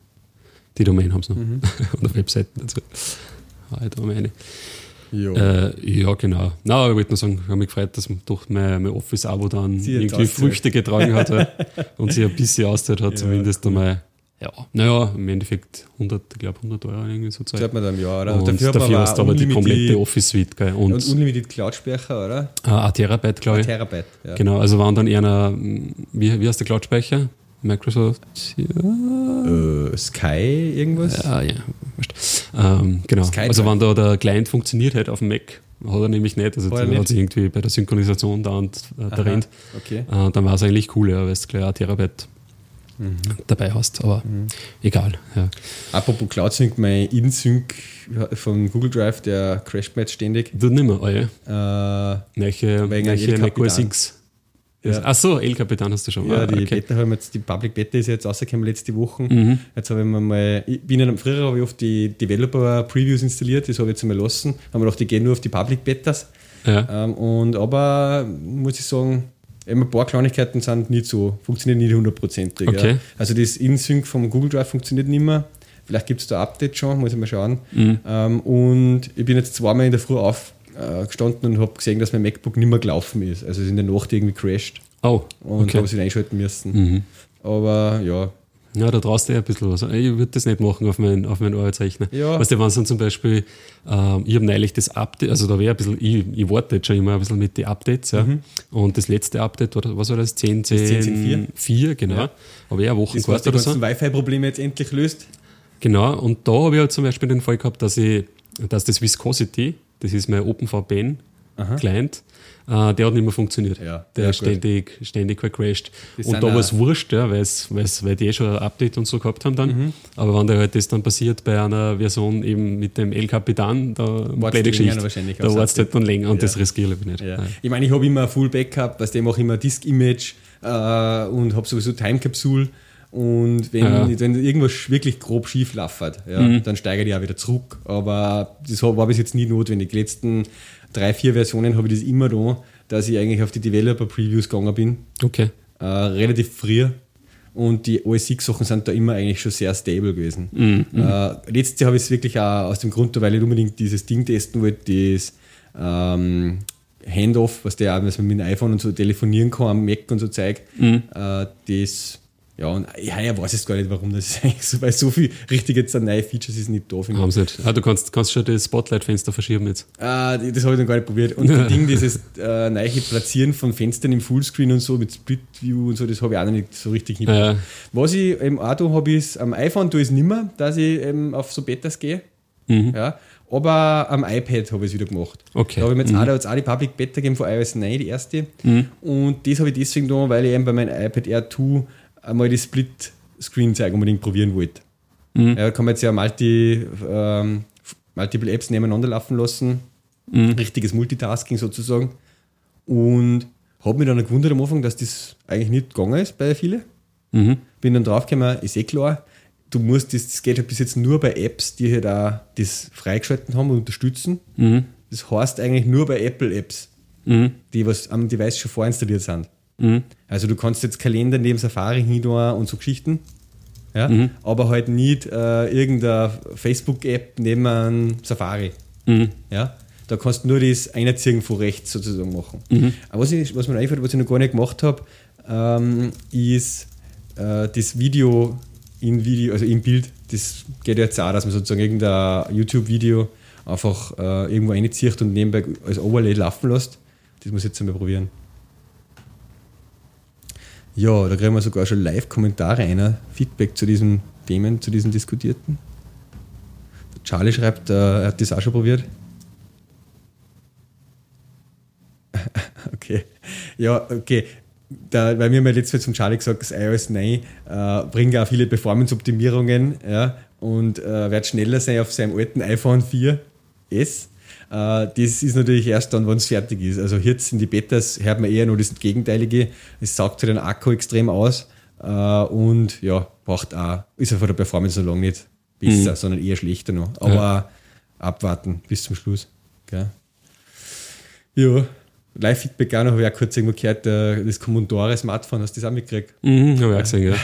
die Domain haben sie noch. Mhm. Oder Webseiten dazu. Ah, Domäne. Ja. Äh, ja, genau. Na, ich wollte nur sagen, ich habe mich gefreut, dass durch mein, mein Office-Abo dann Sie irgendwie. Früchte getragen hat und sich ein bisschen ausgezahlt hat, zumindest einmal. Ja, naja, im Endeffekt 100, ich glaube 100 Euro irgendwie so Das Zeit. hat man dann im Jahr, oder? Und dafür, man hast du aber die komplette Office-Suite, gell? Und, und unlimited Cloud-Speicher, oder? äh, ein Terabyte, glaube Ein ich. Terabyte. Ja. Genau, also waren dann eher, eine, wie, wie heißt der Cloud-Speicher? Microsoft, ja, Äh, Sky irgendwas? ja, ja wurscht. Ähm, genau, Sky also wenn da der Client funktioniert halt auf dem Mac, hat er nämlich nicht, also nicht? hat sich irgendwie bei der Synchronisation da und äh, der rennt. Okay. Äh, dann war es eigentlich cool, ja, weil du gleich ein Terabyte Mhm. dabei hast, aber egal. Ja. Apropos Cloud Sync, mein InSync von Google Drive, der crasht mir jetzt ständig. Du nicht mehr, oh ja. Äh, Welche, Wegen welche El macOS Capitan. X? Ja. Ach so, El Capitan hast du schon. ja, Ah, die okay. Beta haben jetzt, die Public Beta ist jetzt rausgekommen letzte Woche. Mhm. Jetzt habe ich mir mal, ich bin ja, früher habe ich oft die Developer Previews installiert, das habe ich jetzt mal lassen. Haben wir gedacht, die gehen nur auf die Public Betas. Ja. Ähm, und aber muss ich sagen, eben ein paar Kleinigkeiten sind nicht so, funktionieren nicht hundertprozentig. Okay. Ja. Also das InSync vom Google Drive funktioniert nicht mehr. Vielleicht gibt es da Update schon, muss ich mal schauen. Mhm. Ähm, und ich bin jetzt zweimal in der Früh aufgestanden und habe gesehen, dass mein MacBook nicht mehr gelaufen ist. Also es ist in der Nacht irgendwie crashed Oh, und okay. habe es wieder einschalten müssen. Mhm. Aber ja, Ja, da traust du ja ein bisschen was. Ich würde das nicht machen auf meinen auf mein Arbeitsrechner. Ja. Weißt du, wenn es dann zum Beispiel, ähm, ich habe neulich das Update, also da wäre ein bisschen, ich, ich warte jetzt schon immer ein bisschen mit den Updates, ja. Und das letzte Update, war, was war das? 10, 10, 10.10.4. 4, genau. Ja. Aber ja, Wochen das was oder so. Wi-Fi-Probleme jetzt endlich löst. Genau, und da habe ich halt zum Beispiel den Fall gehabt, dass ich, dass das Viscosity, das ist mein OpenVPN-Client, äh, der hat nicht mehr funktioniert. Ja, der ist ständig, ständig gecrashed. Das Und da war es wurscht, ja, weil's, weil's, weil die eh schon ein Update und so gehabt haben dann. Mhm. Aber wenn da halt das dann passiert bei einer Version eben mit dem El Capitan, da länger Geschichte. wahrscheinlich Da aufs wartet halt dann länger und Ja. das riskiere ich nicht. Ja. Ich meine, ich habe immer ein Full Backup, weißt du, ich mache immer Disk-Image äh, und habe sowieso Time-Capsule. Und wenn, Ja. wenn irgendwas wirklich grob schief läuft, ja, dann steigere ich auch wieder zurück. Aber das war bis jetzt nie notwendig. Die letzten drei, vier Versionen habe ich das immer da, dass ich eigentlich auf die Developer-Previews gegangen bin. Okay. Äh, relativ früh. Und die OS X-Sachen sind da immer eigentlich schon sehr stable gewesen. Mhm, Äh, letztes Jahr habe ich es wirklich auch aus dem Grund, weil ich unbedingt dieses Ding testen wollte, das ähm, Handoff, was der auch, dass man mit dem iPhone und so telefonieren kann, am Mac und so Zeug. Mhm. Äh, das, ja, und ich heuer weiß es gar nicht, warum das ist eigentlich so, weil so viel richtig jetzt an neue Features ist nicht da, ich. Haben sie nicht. Ah, du kannst, kannst schon das Spotlight-Fenster verschieben jetzt. Ah, das habe ich noch gar nicht probiert. Und das Ding, dieses äh, neue Platzieren von Fenstern im Fullscreen und so mit Split View und so, das habe ich auch noch nicht so richtig hinbekommen. Ja. Was ich auch da habe, ist am iPhone tue ich es nicht mehr, dass ich eben auf so Betas gehe. Ja. Aber am iPad habe ich es wieder gemacht. Okay. Da habe ich mir jetzt auch, da auch die Public Beta gegeben von iOS 9, die erste. Und das habe ich deswegen da, weil ich eben bei meinem iPad Air 2 einmal die Split-Screen-Zeug unbedingt probieren wollte. Ja, da kann man jetzt ja multi, ähm, multiple Apps nebeneinander laufen lassen. Richtiges Multitasking sozusagen. Und habe mich dann gewundert am Anfang, dass das eigentlich nicht gegangen ist bei vielen. Mhm. Bin dann draufgekommen, ist eh klar, du musst das, das geht halt bis jetzt nur bei Apps, die halt auch das freigeschalten haben und unterstützen. Mhm. Das heißt eigentlich nur bei Apple-Apps, Mhm. die was am Device schon vorinstalliert sind. Mhm. Also du kannst jetzt Kalender neben Safari hin und so Geschichten. Ja? Mhm. Aber halt nicht äh, irgendeine Facebook-App neben einem Safari. Mhm. Ja? Da kannst du nur das Einziehen von rechts sozusagen machen. Mhm. Aber was, ich, was mir einfällt, was ich noch gar nicht gemacht habe, ähm, ist äh, das Video in Video, also im Bild, das geht jetzt auch, dass man sozusagen irgendein YouTube-Video einfach äh, irgendwo reinzieht und nebenbei als Overlay laufen lässt. Das muss ich jetzt einmal probieren. Ja, da kriegen wir sogar schon Live-Kommentare einer, Feedback zu diesen Themen, zu diesen diskutierten. Der Charlie schreibt, äh, er hat das auch schon probiert. okay. Ja, okay. Da, weil wir haben ja letztes Mal zum Charlie gesagt, das iOS 9 äh, bringt auch viele Performance-Optimierungen ja, und äh, wird schneller sein auf seinem alten iPhone 4S. Äh, das ist natürlich erst dann, wenn es fertig ist. Also jetzt in die Betas hört man eher nur das Gegenteilige. Es saugt halt den Akku extrem aus äh, und ja, braucht auch, ist ja von der Performance noch lange nicht besser, sondern eher schlechter noch. Aber abwarten bis zum Schluss. Gell? Ja, Live-Feedback auch noch, habe ich auch kurz irgendwo gehört, äh, das Commodore Smartphone, hast du das auch mitgekriegt? Mhm. Habe ich auch gesehen, ja.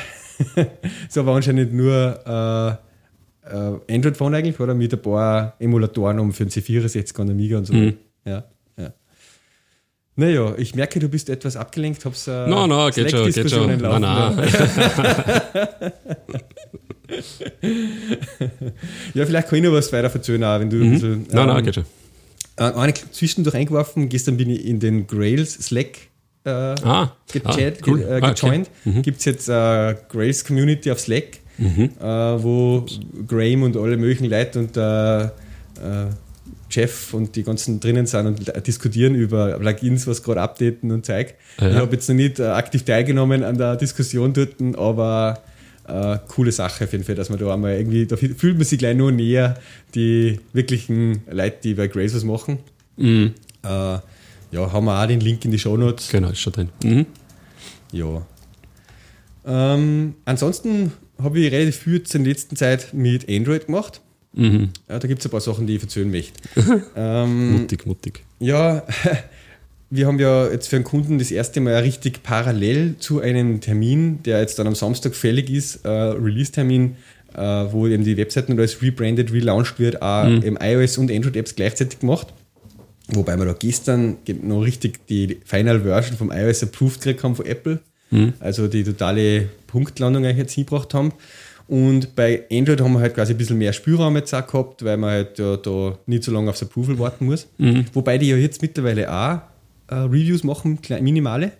So aber anscheinend nur Android-Phone eigentlich, oder? Mit ein paar Emulatoren um für den C64 und Amiga und so. Mhm. Ja, ja. Naja, ich merke, du bist etwas abgelenkt, hab's äh, No, no, geht schon, geht schon. Slack-Diskussionen Nein, laufen, nein. Ja, vielleicht kann ich noch was weiter erzählen, auch, wenn du ein bisschen. Mhm. Nein, nein, ähm, geht schon. äh, eine zwischendurch eingeworfen. Gestern bin ich in den Grails Slack äh, Ah, ah, cool. äh, Ah, okay. gejoint. Gibt es jetzt äh, Grails Community auf Slack, Mhm. äh, wo Graham und alle möglichen Leute und äh, äh, Jeff und die ganzen drinnen sind und äh, diskutieren über Plugins, was gerade updaten und Zeug. Ja. Ich habe jetzt noch nicht äh, aktiv teilgenommen an der Diskussion dort, aber äh, coole Sache auf jeden Fall, dass man da einmal irgendwie, da fühlt man sich gleich nur näher, die wirklichen Leute, die bei Grails was machen. Mhm. Äh, ja, haben wir auch den Link in die Show Notes. Genau, ist schon drin. Mhm. Ja. Ähm, ansonsten habe ich relativ viel jetzt in der letzten Zeit mit Android gemacht. Mhm. Ja, da gibt es ein paar Sachen, die ich erzählen möchte. ähm, Mutig, mutig. ja, wir haben ja jetzt für einen Kunden das erste Mal richtig parallel zu einem Termin, der jetzt dann am Samstag fällig ist, äh, Release-Termin, äh, wo eben die Webseiten und alles rebranded, relaunched wird, auch im iOS und Android-Apps gleichzeitig gemacht. Wobei wir da gestern ge- noch richtig die Final Version vom iOS approved gekriegt haben von Apple. Also die totale Punktlandung eigentlich jetzt hingebracht haben. Und bei Android haben wir halt quasi ein bisschen mehr Spielraum jetzt auch gehabt, weil man halt ja, da nicht so lange aufs Approval warten muss. Wobei die ja jetzt mittlerweile auch äh, Reviews machen, minimale.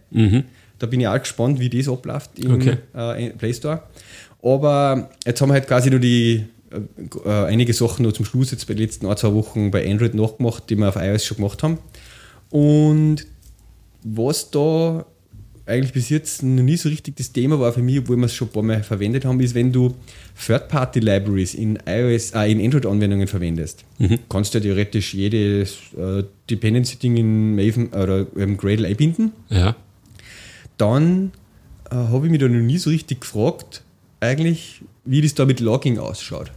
Da bin ich auch gespannt, wie das abläuft im Okay. äh, Play Store. Aber jetzt haben wir halt quasi nur die äh, äh, einige Sachen noch zum Schluss jetzt bei den letzten ein, zwei Wochen bei Android nachgemacht, die wir auf iOS schon gemacht haben. Und was da eigentlich bis jetzt noch nie so richtig das Thema war für mich, obwohl wir es schon ein paar Mal verwendet haben, ist, wenn du Third-Party-Libraries in iOS, äh, in Android-Anwendungen verwendest, kannst du ja theoretisch jedes äh, Dependency-Ding in Maven oder ähm, Gradle einbinden Ja. dann äh, habe ich mich da noch nie so richtig gefragt, eigentlich, wie das da mit Logging ausschaut.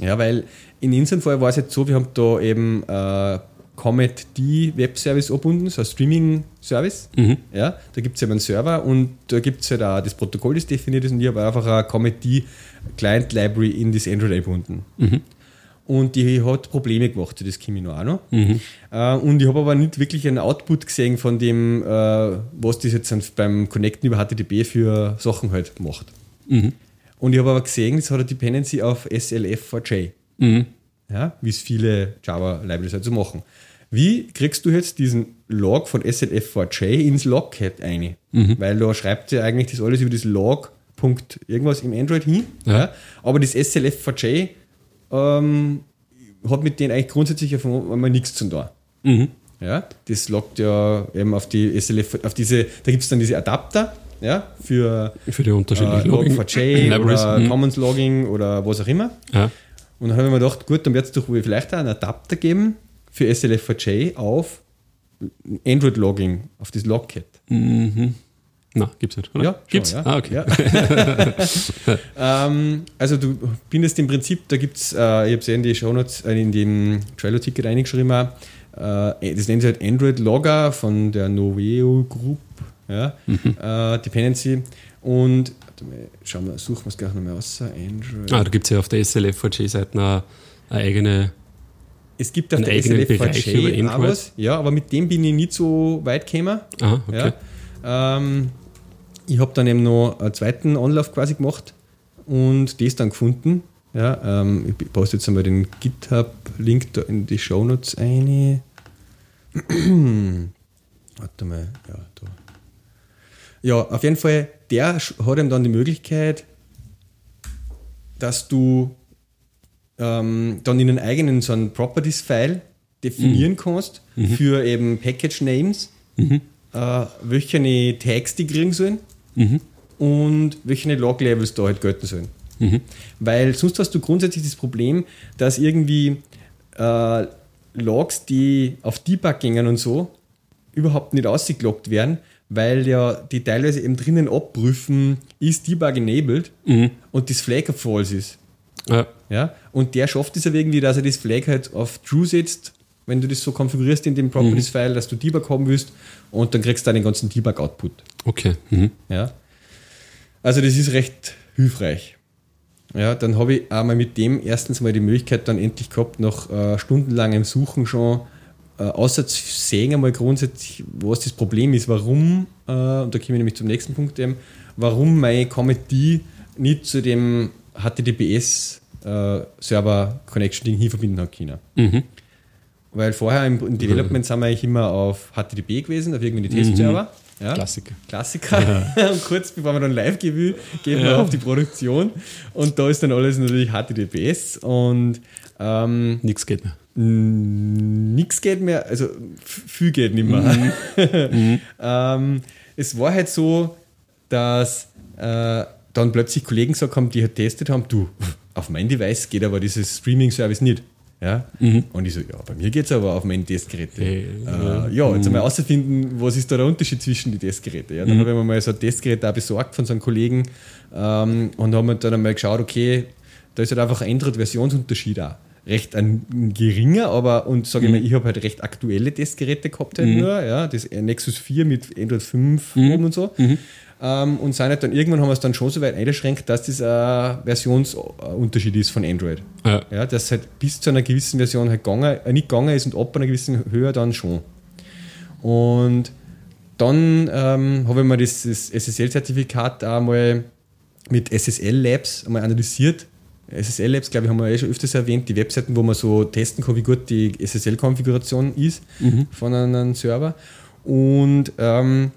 Ja, weil in unserem Fall war es jetzt so, wir haben da eben äh, Comet D Web-Service angebunden, so ein Streaming-Service. Ja, da gibt es eben einen Server und da gibt es halt auch das Protokoll, das definiert ist und ich habe einfach eine Comet D Client Library in das Android eingebunden. Und die hat Probleme gemacht, das Kimino auch noch. Äh, und ich habe aber nicht wirklich einen Output gesehen von dem, äh, was das jetzt beim Connecten über HTTP für Sachen halt macht. Und ich habe aber gesehen, das hat eine Dependency auf SLF4J. Ja, wie es viele Java-Libraries halt so machen. Wie kriegst du jetzt diesen Log von SLF4J ins Logcat ein? Weil da schreibt ja eigentlich das alles über das Log. Punkt irgendwas im Android hin. Ja. Ja. Aber das SLF4J ähm, hat mit denen eigentlich grundsätzlich einmal nichts zu tun. Ja, das loggt ja eben auf die SLF, auf diese, da gibt es dann diese Adapter, ja, für Für die äh, unterschiedlichen Logging- Log4j Libraries. oder Mhm. Commons Logging oder was auch immer. Ja. Und dann habe ich mir gedacht, gut, dann wird es doch wohl vielleicht auch einen Adapter geben für SLF4J auf Android Logging, auf das Logcat. Na, gibt's nicht, oder? Ja, schon, gibt's. ja. Ah, okay. Ja. ähm, also du bindest im Prinzip, da gibt es, äh, ich habe es ja in die Shownotes, äh, in dem Trello-Ticket reingeschrieben, auch, äh, das nennt sich halt Android Logger von der Noveo Group, ja, äh, Dependency. Und schauen wir, suchen wir es gleich nochmal aus. Android. Ah, da gibt es ja auf der SLF4J-Seite eine, eine eigene. Es gibt auf der eigenen Bereich SLF4J über auch was, ja, aber mit dem bin ich nicht so weit gekommen. Ah, okay. Ja. Ähm, ich habe dann eben noch einen zweiten Anlauf quasi gemacht und das dann gefunden. Ja, ähm, ich poste jetzt einmal den GitHub-Link da in die Shownotes ein. Warte mal, ja, da. Ja, auf jeden Fall, der hat ihm dann die Möglichkeit, dass du ähm, dann in einen eigenen so einen Properties-File definieren kannst für eben Package-Names, äh, welche Tags die kriegen sollen und welche Log-Levels da halt gelten sollen. Weil sonst hast du grundsätzlich das Problem, dass irgendwie äh, Logs, die auf Debug gingen und so, überhaupt nicht ausgeloggt werden, weil ja die teilweise eben drinnen abprüfen, ist Debug enabled und das Flag false ist. Ja. Ja? Und der schafft es ja irgendwie, dass er das Flag halt auf True setzt, wenn du das so konfigurierst in dem Properties-File, dass du Debug haben willst und dann kriegst du dann den ganzen Debug-Output. Okay. Mhm. Ja? Also das ist recht hilfreich. Ja, dann habe ich einmal mit dem erstens mal die Möglichkeit dann endlich gehabt, nach äh, stundenlangem Suchen schon äh, außer zu sehen einmal grundsätzlich, was das Problem ist, warum, äh, und da komme ich nämlich zum nächsten Punkt eben, warum meine Comedy nicht zu dem HTTPS äh, Server Connection Ding hier verbinden hat China. Mhm. Weil vorher im, im Development sind wir eigentlich immer auf HTTP gewesen, auf irgendeine Testserver. Ja. Klassiker. Klassiker. Und kurz bevor wir dann live gehen, gehen wir auf die Produktion. Und da ist dann alles natürlich HTTPS und ähm, Nichts geht mehr. nichts geht mehr, also viel geht nicht mehr. ähm, es war halt so, dass äh, dann plötzlich Kollegen gesagt haben, die halt testet haben, du, auf mein Device geht aber dieses Streaming-Service nicht. Ja? Und ich so, ja, bei mir geht es aber auf meine Testgeräte. Äh, äh, ja, jetzt einmal herausfinden, was ist da der Unterschied zwischen den Testgeräten. Ja, dann habe ich mir mal so ein Testgerät auch besorgt von so einem Kollegen ähm, und haben dann einmal geschaut, okay, da ist halt einfach ein Android-Versionsunterschied auch. Recht ein, ein geringer, aber und sage ich mal, ich habe halt recht aktuelle Testgeräte gehabt halt nur, ja, das Nexus 4 mit Android 5 oben und so. Ähm, und sind halt dann irgendwann haben wir es dann schon so weit eingeschränkt, dass das ein Versionsunterschied ist von Android. Ja. Ja, dass halt bis zu einer gewissen Version halt gegangen, äh, nicht gegangen ist und ab einer gewissen Höhe dann schon. Und dann ähm, habe ich mir das, das SSL-Zertifikat auch mal mit SSL Labs einmal analysiert. SSL Labs, glaube ich, haben wir eh schon öfters erwähnt, die Webseiten, wo man so testen kann, wie gut die SSL-Konfiguration ist von einem Server. Und ähm,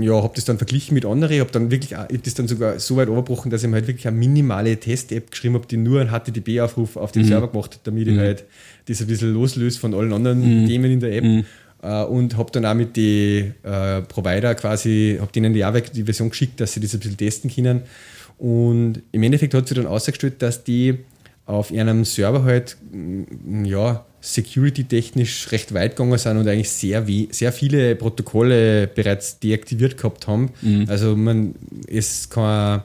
ja, habe das dann verglichen mit anderen, habe dann wirklich, ich hab das dann sogar so weit überbrochen, dass ich mir halt wirklich eine minimale Test-App geschrieben habe, die nur einen HTTP-Aufruf auf den Server gemacht hat, damit ich halt das ein bisschen loslöse von allen anderen Themen in der App. Äh, und habe dann auch mit den äh, Provider quasi, habe denen die auch weg- die Version geschickt, dass sie das ein bisschen testen können. Und im Endeffekt hat sich dann ausgestellt, dass die auf ihrem Server halt ja, security-technisch recht weit gegangen sind und eigentlich sehr, we sehr viele Protokolle bereits deaktiviert gehabt haben. Also man, es kann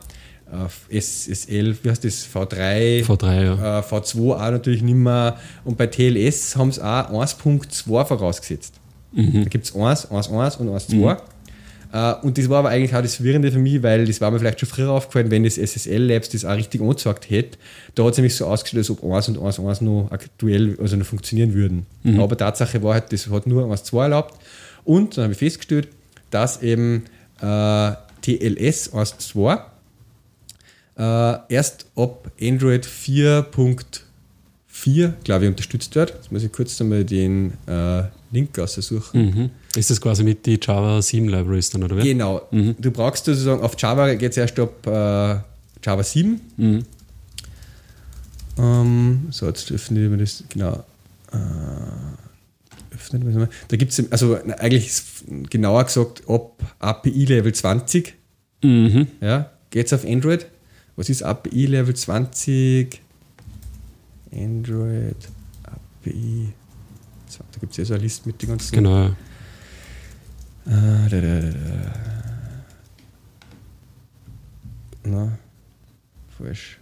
auf SSL, wie heißt das, V3, V3, ja. äh, V2 auch natürlich nicht mehr. Und bei TLS haben sie auch 1.2 vorausgesetzt. Da gibt es 1, 1.1 und 1.2. Äh, und das war aber eigentlich auch das Verwirrende für mich, weil das war mir vielleicht schon früher aufgefallen, wenn das SSL Labs das auch richtig angezeigt hätte. Da hat es nämlich so ausgestellt, als ob 1 und 1.1 noch aktuell, also noch funktionieren würden. Aber Tatsache war halt, das hat nur 1.2 erlaubt. Und dann habe ich festgestellt, dass eben äh, TLS 1.2 äh, erst ab Android 4.4, glaube ich, unterstützt wird. Jetzt muss ich kurz einmal den äh, Link raussuchen. Mhm. Ist das quasi mit die Java 7 Libraries dann, oder? Genau. Du brauchst sozusagen, auf Java geht es erst ab äh, Java 7. Ähm, so, jetzt öffnen wir das, genau. Äh, öffnen wir das mal. Da gibt es, also eigentlich ist genauer gesagt, ab API Level 20 Mhm. ja, geht es auf Android. Was ist API Level 20? Android, API. So, da gibt es ja so eine Liste mit den ganzen. Genau, ja. Ah, da, da, da. Na, falsch.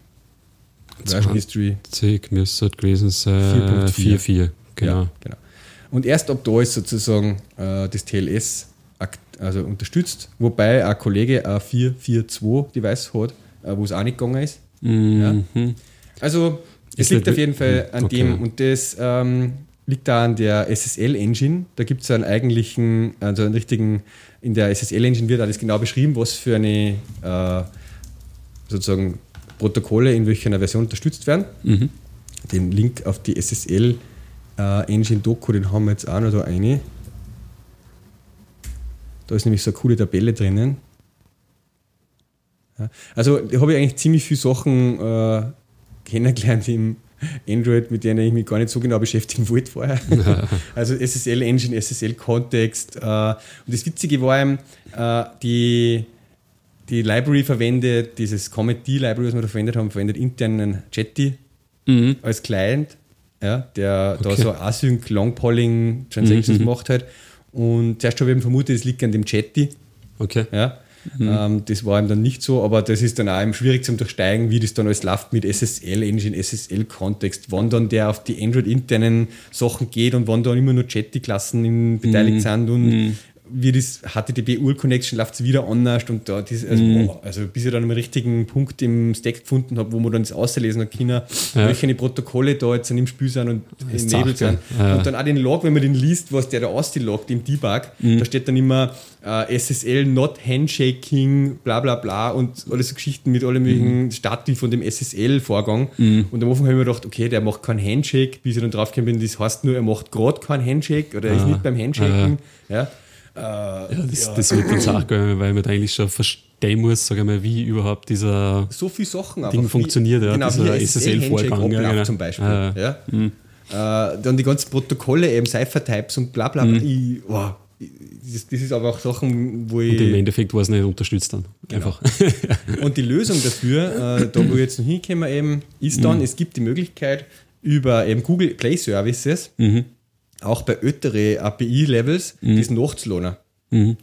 Version History 20 müsste gewesen sein. 4.4. 4.4. Genau. Ja, genau. Und erst ab da ist sozusagen äh, das TLS also unterstützt, wobei ein Kollege ein 442 Device hat, äh, wo es auch nicht gegangen ist. Mhm. Also es Ist liegt auf jeden Fall an okay. dem und das ähm, liegt da an der SSL-Engine. Da gibt es einen eigentlichen, also einen richtigen, in der SSL-Engine wird alles genau beschrieben, was für eine äh, sozusagen Protokolle in welcher Version unterstützt werden. Mhm. Den Link auf die SSL äh, den haben wir jetzt auch noch da eine. Da ist nämlich so eine coole Tabelle drinnen. Ja, also da habe ich eigentlich ziemlich viele Sachen äh, kennengelernt im Android, mit denen ich mich gar nicht so genau beschäftigen wollte vorher. also SSL Engine, SSL Kontext. Äh, und das Witzige war eben, äh, die, die Library verwendet, dieses Comet D Library, was wir da verwendet haben, verwendet intern einen Jetty Mhm. als Client, ja, der da Okay. so Async Long Polling Transactions macht halt. Und zuerst habe ich eben vermutet, es liegt an dem Jetty. Okay. Ja. Ähm, das war ihm dann nicht so, aber das ist dann auch eben schwierig zum Durchsteigen, wie das dann alles läuft mit SSL-Engine, SSL-Kontext, wann dann der auf die Android-internen Sachen geht und wann da immer nur Jetty-Klassen in- beteiligt sind und wie das HTTP-URL-Connection läuft es wieder anders und da, das, also, Mhm. boah, also bis ich dann einen richtigen Punkt im Stack gefunden habe, wo man dann das auslesen kann, Ja. welche Potenziale da jetzt im Spiel sind und ist enabled sind. Ja. Und dann auch den Log, wenn man den liest, was der da ausloggt im Debug, Mhm. da steht dann immer äh, SSL not handshaking, bla bla bla und alle so Geschichten mit allen möglichen Mhm. Stati von dem SSL-Vorgang. Und am Anfang habe ich mir gedacht, okay, der macht keinen Handshake, bis ich dann drauf gekommen bin, das heißt nur, er macht gerade keinen Handshake oder er ist Ah. nicht beim Handshaken. Ja. Äh, Ja, das, das wird dann Sache, weil man da eigentlich schon verstehen muss, sage ich mal, wie überhaupt dieser so viele Sachen Ding funktioniert, ja, genau, dieser wie SSL-Vorgang, ja, genau. zum Beispiel. Ah, ja. Äh, dann die ganzen Protokolle, eben Cypher-Types und bla bla. bla. Ich, wow, ich- das, das ist aber auch Sachen, wo Und im ich. Endeffekt war es nicht unterstützt dann. Genau. Einfach. Und die Lösung dafür, äh, da wo ich jetzt noch hinkommen, eben, ist dann, es gibt die Möglichkeit, über eben Google Play Services, auch bei älteren API-Levels, das nachzuladen.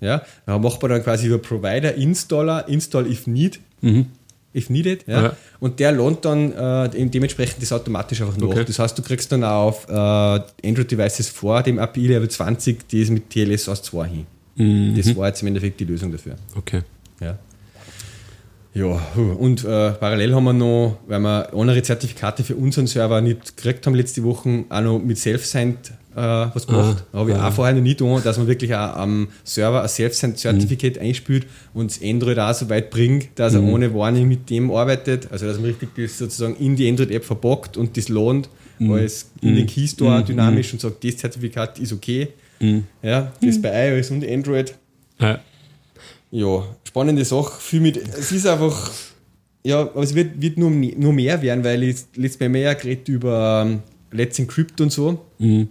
Ja, da macht man dann quasi über Provider Installer, Install if need, if needed, ja. Ja. Und der lohnt dann äh, dem- dementsprechend das automatisch einfach nach. Okay. Das heißt, du kriegst dann auch auf äh, Android-Devices vor dem API Level 20 das mit TLS aus 2 hin. Das war jetzt im Endeffekt die Lösung dafür. Okay. Ja. Ja, und äh, parallel haben wir noch, weil wir andere Zertifikate für unseren Server nicht gekriegt haben letzte Woche, auch noch mit Self-Signed äh, was gemacht. Ah, habe ich ah. auch vorher noch nicht getan, dass man wirklich auch am Server ein Self-Signed-Zertifikat einspielt und das Android auch so weit bringt, dass er ohne Warning mit dem arbeitet. Also, dass man richtig das sozusagen in die Android-App verbockt und das lohnt, alles in den Keystore dynamisch und sagt, das Zertifikat ist okay. Ja, das bei iOS und Android. Ja. Ja, spannende Sache. Viel mit, es ist einfach, ja, aber es wird, wird nur, nur mehr werden, weil ich letztes Mal mehr geredet über Let's Encrypt und so.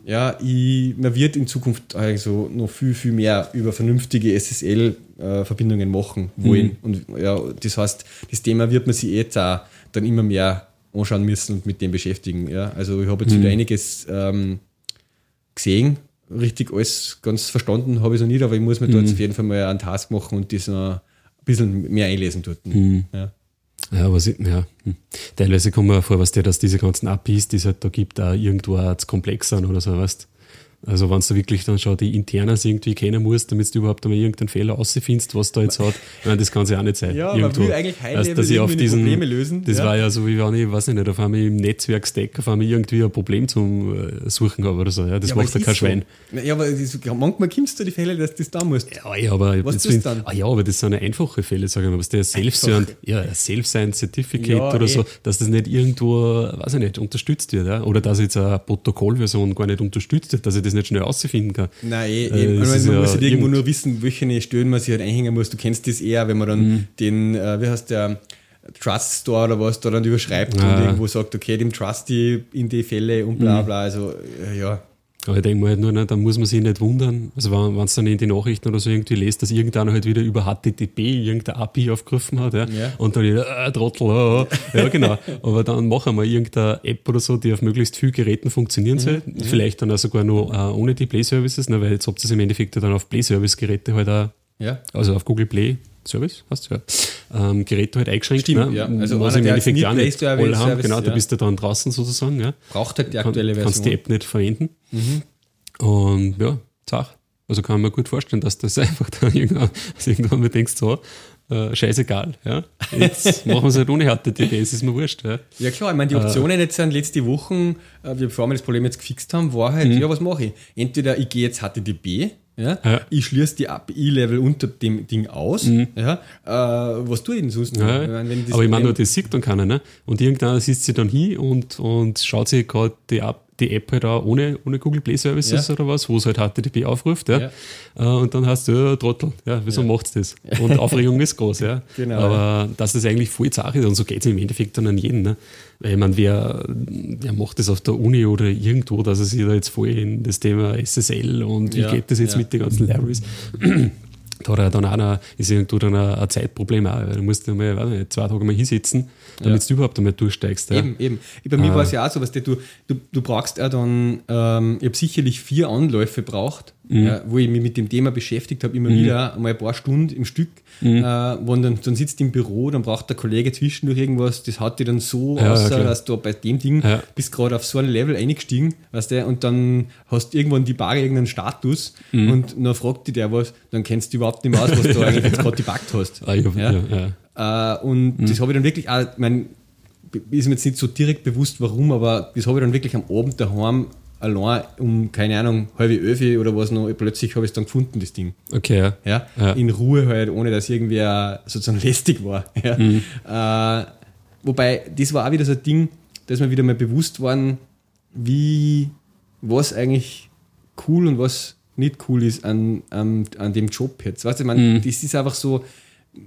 Ja, ich, man wird in Zukunft also noch viel, viel mehr über vernünftige SSL-Verbindungen machen wollen. Und ja, das heißt, das Thema wird man sich jetzt auch dann immer mehr anschauen müssen und mit dem beschäftigen. Ja, also ich habe jetzt wieder einiges ähm, gesehen. Richtig alles ganz verstanden habe ich es noch nicht, aber ich muss mir da jetzt auf jeden Fall mal einen Task machen und das noch ein bisschen mehr einlesen dort. Ja. Ja, was ich, ja. hm. Teilweise kommt mir vor, was der, dass diese ganzen APIs, die es halt da gibt, auch irgendwo auch zu komplex sind oder so, weißt Also, wenn du wirklich dann schon die Internas irgendwie kennen musst, damit du überhaupt einmal irgendeinen Fehler rausfindest, was da jetzt hat, ich meine, das kann es ja auch nicht sein. Ja, man Irgendwo. will eigentlich level dass ich auf diesen, Probleme lösen, Das ja. war ja so, wie wenn ich, weiß ich nicht, auf einmal im Netzwerk-Stack auf einmal irgendwie ein Problem zum äh, Suchen habe oder so. Ja, das aber macht ja kein so. Schwein. Ja, aber das, manchmal kommst du die Fälle, dass du das da musst. Ja, ja, aber Was das dann? Ah, ja, aber das sind ja einfache Fälle, sagen wir mal. Was der Self-Signed, ja, Self-Signed Certificate Ja, oder eh. so, dass das nicht irgendwo, weiß ich nicht, unterstützt wird. Ja? Oder dass jetzt eine Protokollversion gar nicht unterstützt wird, dass ich das nicht schnell rausfinden kann. Nein, eh, Äh, eben. man ja muss halt irgendwo irgend- nur wissen, welche Stellen man sich halt einhängen muss. Du kennst das eher, wenn man dann Mhm. den, äh, wie heißt der, Trust Store oder was da dann überschreibt Ah. und irgendwo sagt, okay, dem trust ich in die Fälle und Mhm. bla bla. Also, äh, ja. Aber ich denke mal halt nur, ne, da muss man sich nicht wundern, also wenn es dann in die Nachrichten oder so irgendwie lest, dass irgendeiner halt wieder über HTTP irgendeine API aufgerufen hat ja, Ja. und dann wieder, äh, Trottel, äh. ja genau, aber dann machen wir irgendeine App oder so, die auf möglichst vielen Geräten funktionieren soll, vielleicht dann auch sogar noch äh, ohne die Play-Services, ne, weil jetzt habt ihr es im Endeffekt ja dann auf Play-Service-Geräte halt auch, Ja. also auf Google Play Service, hast du ja, ähm, Geräte halt eingeschränkt, Stimmt, ne, ja. Also was im Endeffekt auch nicht alle haben, Service, genau, da ja. bist du dann draußen sozusagen, ja Braucht halt die kann, aktuelle kannst die Version. App nicht verwenden. Und ja, zach. Also kann man gut vorstellen, dass das einfach dann irgendwann, dass irgendwann mal denkst, so, äh, scheißegal, ja. Jetzt machen wir es halt ohne HTTP, es ist mir wurscht, ja. Ja klar, ich meine, die Optionen jetzt sind letzte Wochen, äh, bevor wir das Problem jetzt gefixt haben, war halt, ja, was mache ich? Entweder ich gehe jetzt HTTP, ja, Ja. ich schließe die API-Level unter dem Ding aus, ja, äh, was tue ich denn sonst noch? Ja, Ich meine, aber ich meine, nur, das sieht dann keiner, ne? Und irgendeiner sitzt sich dann hin und, und schaut sich gerade die, App- die App halt auch ohne, ohne Google Play Services Ja. oder was, wo es halt HTTP aufruft, ja. Ja. Äh, Und dann hast du, ja, Trottel, ja, wieso macht's das? Und Aufregung ist groß, ja. Genau, Aber dass das eigentlich voll Sache ist und so geht's im Endeffekt dann an jeden, ne? Weil ich meine, wer, wer macht das auf der Uni oder irgendwo, dass er sich da jetzt voll in das Thema SSL und wie Ja, geht das jetzt ja. mit den ganzen Libraries? Da hat er dann auch noch, ist irgendwo dann ein, ein Zeitproblem auch. Du musst einmal, weiß nicht, zwei Tage mal hinsitzen, damit Ja. du überhaupt einmal durchsteigst. Ja. Eben, eben. Bei mir Ah. war es ja auch so, was du, du, du brauchst ja dann, ähm, ich habe sicherlich vier Anläufe braucht, ja, wo ich mich mit dem Thema beschäftigt habe, immer wieder einmal ein paar Stunden im Stück. Äh, wo dann, dann sitzt im Büro, dann braucht der Kollege zwischendurch irgendwas, das hat dir dann so Ja, außer, klar. dass du bei dem Ding Ja. bist gerade auf so ein Level eingestiegen, weißt du, und dann hast du irgendwann die Bar irgendeinen Status Mhm. und dann fragt dich der was, dann kennst du überhaupt nicht mehr aus, was du eigentlich jetzt gerade gebackt hast. Ah, ja, Ja. ja, ja. Äh, und das habe ich dann wirklich, auch, ich mein, ist mir jetzt nicht so direkt bewusst, warum, aber das habe ich dann wirklich am Abend daheim allein um, keine Ahnung, halbe Öfe oder was noch, plötzlich habe ich es dann gefunden, das Ding. Okay, ja. Ja? Ja. In Ruhe halt, ohne dass irgendwer sozusagen lästig war. Ja? Mhm. Äh, wobei, das war auch wieder so ein Ding, da ist mir wieder mal bewusst worden, wie, was eigentlich cool und was nicht cool ist an, an, an dem Job jetzt. Weißt du, ich meine, Mhm. das ist einfach so,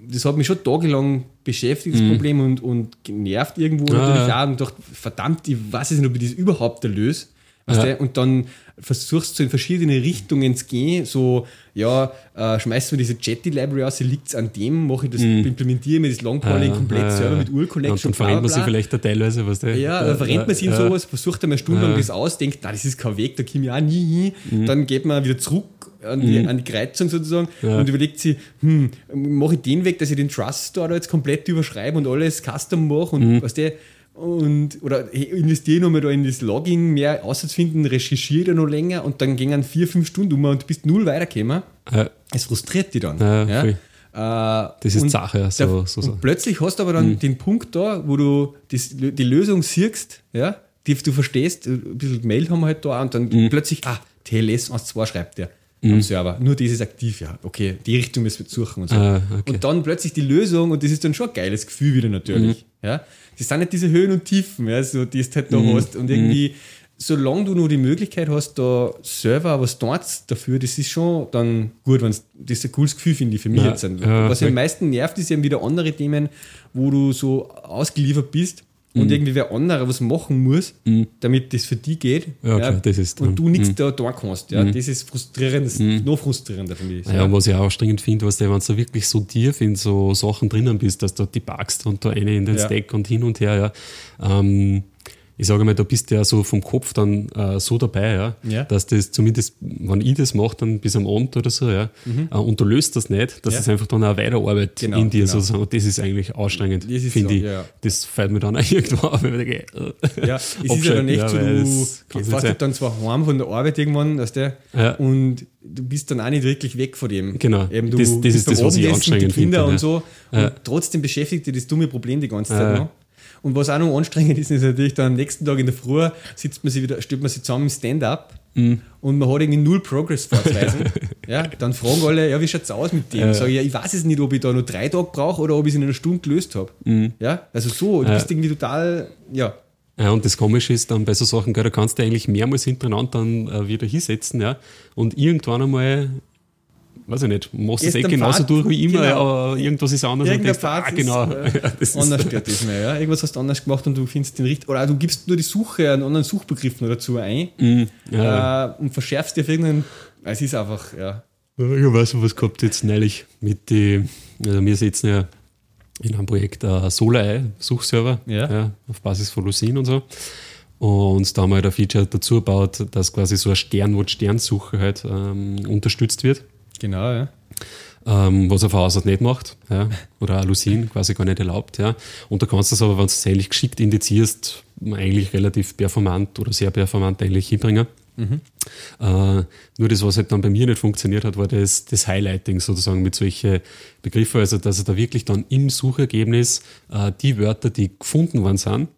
das hat mich schon tagelang beschäftigt, das Problem, und, und genervt irgendwo Mhm. Ah, natürlich ja. auch und dachte, verdammt, ich weiß jetzt nicht, ob ich das überhaupt erlöse. Weißt Ja. du? Und dann versuchst du in verschiedene Richtungen zu gehen, so, ja, äh, schmeißt mir diese Jetty Library aus, liegt es an dem, mache ich das, implementiere mir das Longcalling Mhm. Ah, komplett ah, selber mit Und Ur-Connection, dann verrennt man sich vielleicht da teilweise, was der. ja, dann verrennt man sich in sowas, versucht einmal stundenlang Ja. das aus, denkt, na, das ist kein Weg, da komme ich auch nie hin. Mhm. Dann geht man wieder zurück an die, an die Kreuzung sozusagen Ja. und überlegt sich, hm, mache ich den Weg, dass ich den Trust Store da jetzt komplett überschreibe und alles custom mache und Mhm. was der und oder investiere nochmal da in das Login mehr auszufinden, recherchiere da noch länger und dann gehen vier, fünf Stunden um und du bist null weitergekommen. Ja, Es frustriert dich dann. Ja, voll. Äh, Das ist und Sache, ja, so- so- so. Und plötzlich hast du aber dann den Punkt da, wo du das, die Lösung siehst, ja, die du verstehst, ein bisschen Mail haben wir halt da und dann plötzlich, ah, TLS 1.2 schreibt der am Server. Nur das ist aktiv, ja. Okay, die Richtung müssen wir suchen und so. Ah, okay. Und dann plötzlich die Lösung und das ist dann schon ein geiles Gefühl wieder natürlich. Ja. Das sind nicht diese Höhen und Tiefen, ja, so, die du halt da hast. Und irgendwie, solange du nur die Möglichkeit hast, da selber was dort dafür, das ist schon dann gut, wenn das ist ein cooles Gefühl, finde ich, für mich Ja, jetzt. ja, was voll. am meisten nervt, ist eben wieder andere Themen, wo du so ausgeliefert bist Mhm. und irgendwie wer anderer was machen muss, damit das für die geht. Ja, klar, das ist Mhm. und du nichts da tun kannst. Ja, Das ist frustrierend, das ist noch frustrierender für mich. Ja, und was ich auch anstrengend finde, was wenn du wirklich so tief in so Sachen drinnen bist, dass du die packst und da eine in den Ja. Stack und hin und her, ja. Ähm, ich sage mal, da bist du ja so vom Kopf dann äh, so dabei, ja, Ja. dass das zumindest, wenn ich das mache, dann bis am Abend oder so, ja, äh, und du löst das nicht, dass Mhm. Ja. es einfach dann auch weiterarbeitet Genau, in dir genau. sozusagen. Und das ist eigentlich anstrengend, finde so, ich. ja. Das fällt mir dann auch irgendwo auf, wenn ich denke, äh, Ja, es ist ja dann echt so, weil du fährst halt dann zwar heim von der Arbeit irgendwann, weißt du, Ja. und du bist dann auch nicht wirklich weg von dem. Genau. Eben, du Das- das ist das, was ich anstrengend finde, und so. ja. Und trotzdem beschäftigt dich das dumme Problem die ganze Zeit Ja. noch. Und was auch noch anstrengend ist, ist natürlich dann am nächsten Tag in der Früh sitzt man sich wieder, stellt man sich zusammen im Stand-up Mhm. und man hat irgendwie null Progress vorzuweisen. ja, dann fragen alle, ja, wie schaut's aus mit dem? Ja. Sag ich, ja, ich weiß es nicht, ob ich da nur drei Tage brauche oder ob ich es in einer Stunde gelöst habe. Ja, also so, du Mhm. Ja. bist irgendwie total, ja, Ja, und das Komische ist dann bei so Sachen, gell, da kannst du eigentlich mehrmals hintereinander dann äh, wieder hinsetzen, ja, und irgendwann einmal, weiß ich nicht, machst du es eh genauso Pfad, durch wie immer, genau. ja, aber irgendwas ist anders und Irgendein denkst, ah, genau. ist, äh, Ja, ist- anders stört das mehr. Ja? Irgendwas hast du anders gemacht und du findest den richtig. Oder du gibst nur die Suche einen anderen Suchbegriff noch dazu ein Mhm. ja. äh, und verschärfst dir auf irgendeinen. Es ist einfach, ja. Ja, Ich weiß was gehabt jetzt neulich mit die, also wir setzen ja in einem Projekt äh, Solar Suchserver Ja. auf Basis von Lucene und so. Und da haben wir halt ein Feature dazu gebaut, dass quasi so ein Sternwort Sternsuche halt ähm, unterstützt wird. Genau, ja. ähm, was er von nicht macht, ja, oder Lucene quasi gar nicht erlaubt, ja. Und du kannst das aber, wenn du es eigentlich geschickt indizierst, eigentlich relativ performant oder sehr performant eigentlich hinbringen. Äh, nur das, was halt dann bei mir nicht funktioniert hat, war das, das Highlighting sozusagen mit solchen Begriffen, also dass er da wirklich dann im Suchergebnis äh, die Wörter, die gefunden worden sind,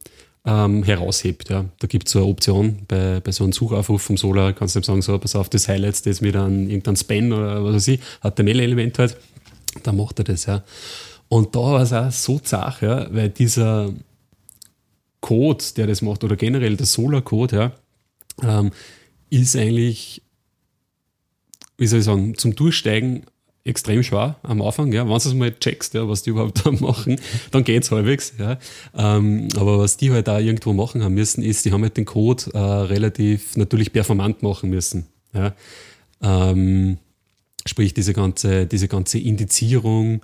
ähm, heraushebt. Ja. Da gibt es so eine Option bei, bei so einem Suchaufruf vom Solar, kannst du sagen, so, pass auf, das Highlights das mit einem irgendeinem Span oder was weiß ich, HTML-Element halt, dann macht er das, ja. Und da war es auch so zach, ja, weil dieser Code, der das macht, oder generell der Solar-Code, ja, ähm, ist eigentlich, wie soll ich sagen, zum Durchsteigen extrem schwer am Anfang, ja. Wenn du es mal checkst, ja, was die überhaupt da machen, dann geht's halbwegs, ja. Ähm, aber was die halt da irgendwo machen haben müssen, ist, die haben halt den Code äh, relativ natürlich performant machen müssen, ja. Ähm, sprich diese ganze, diese ganze Indizierung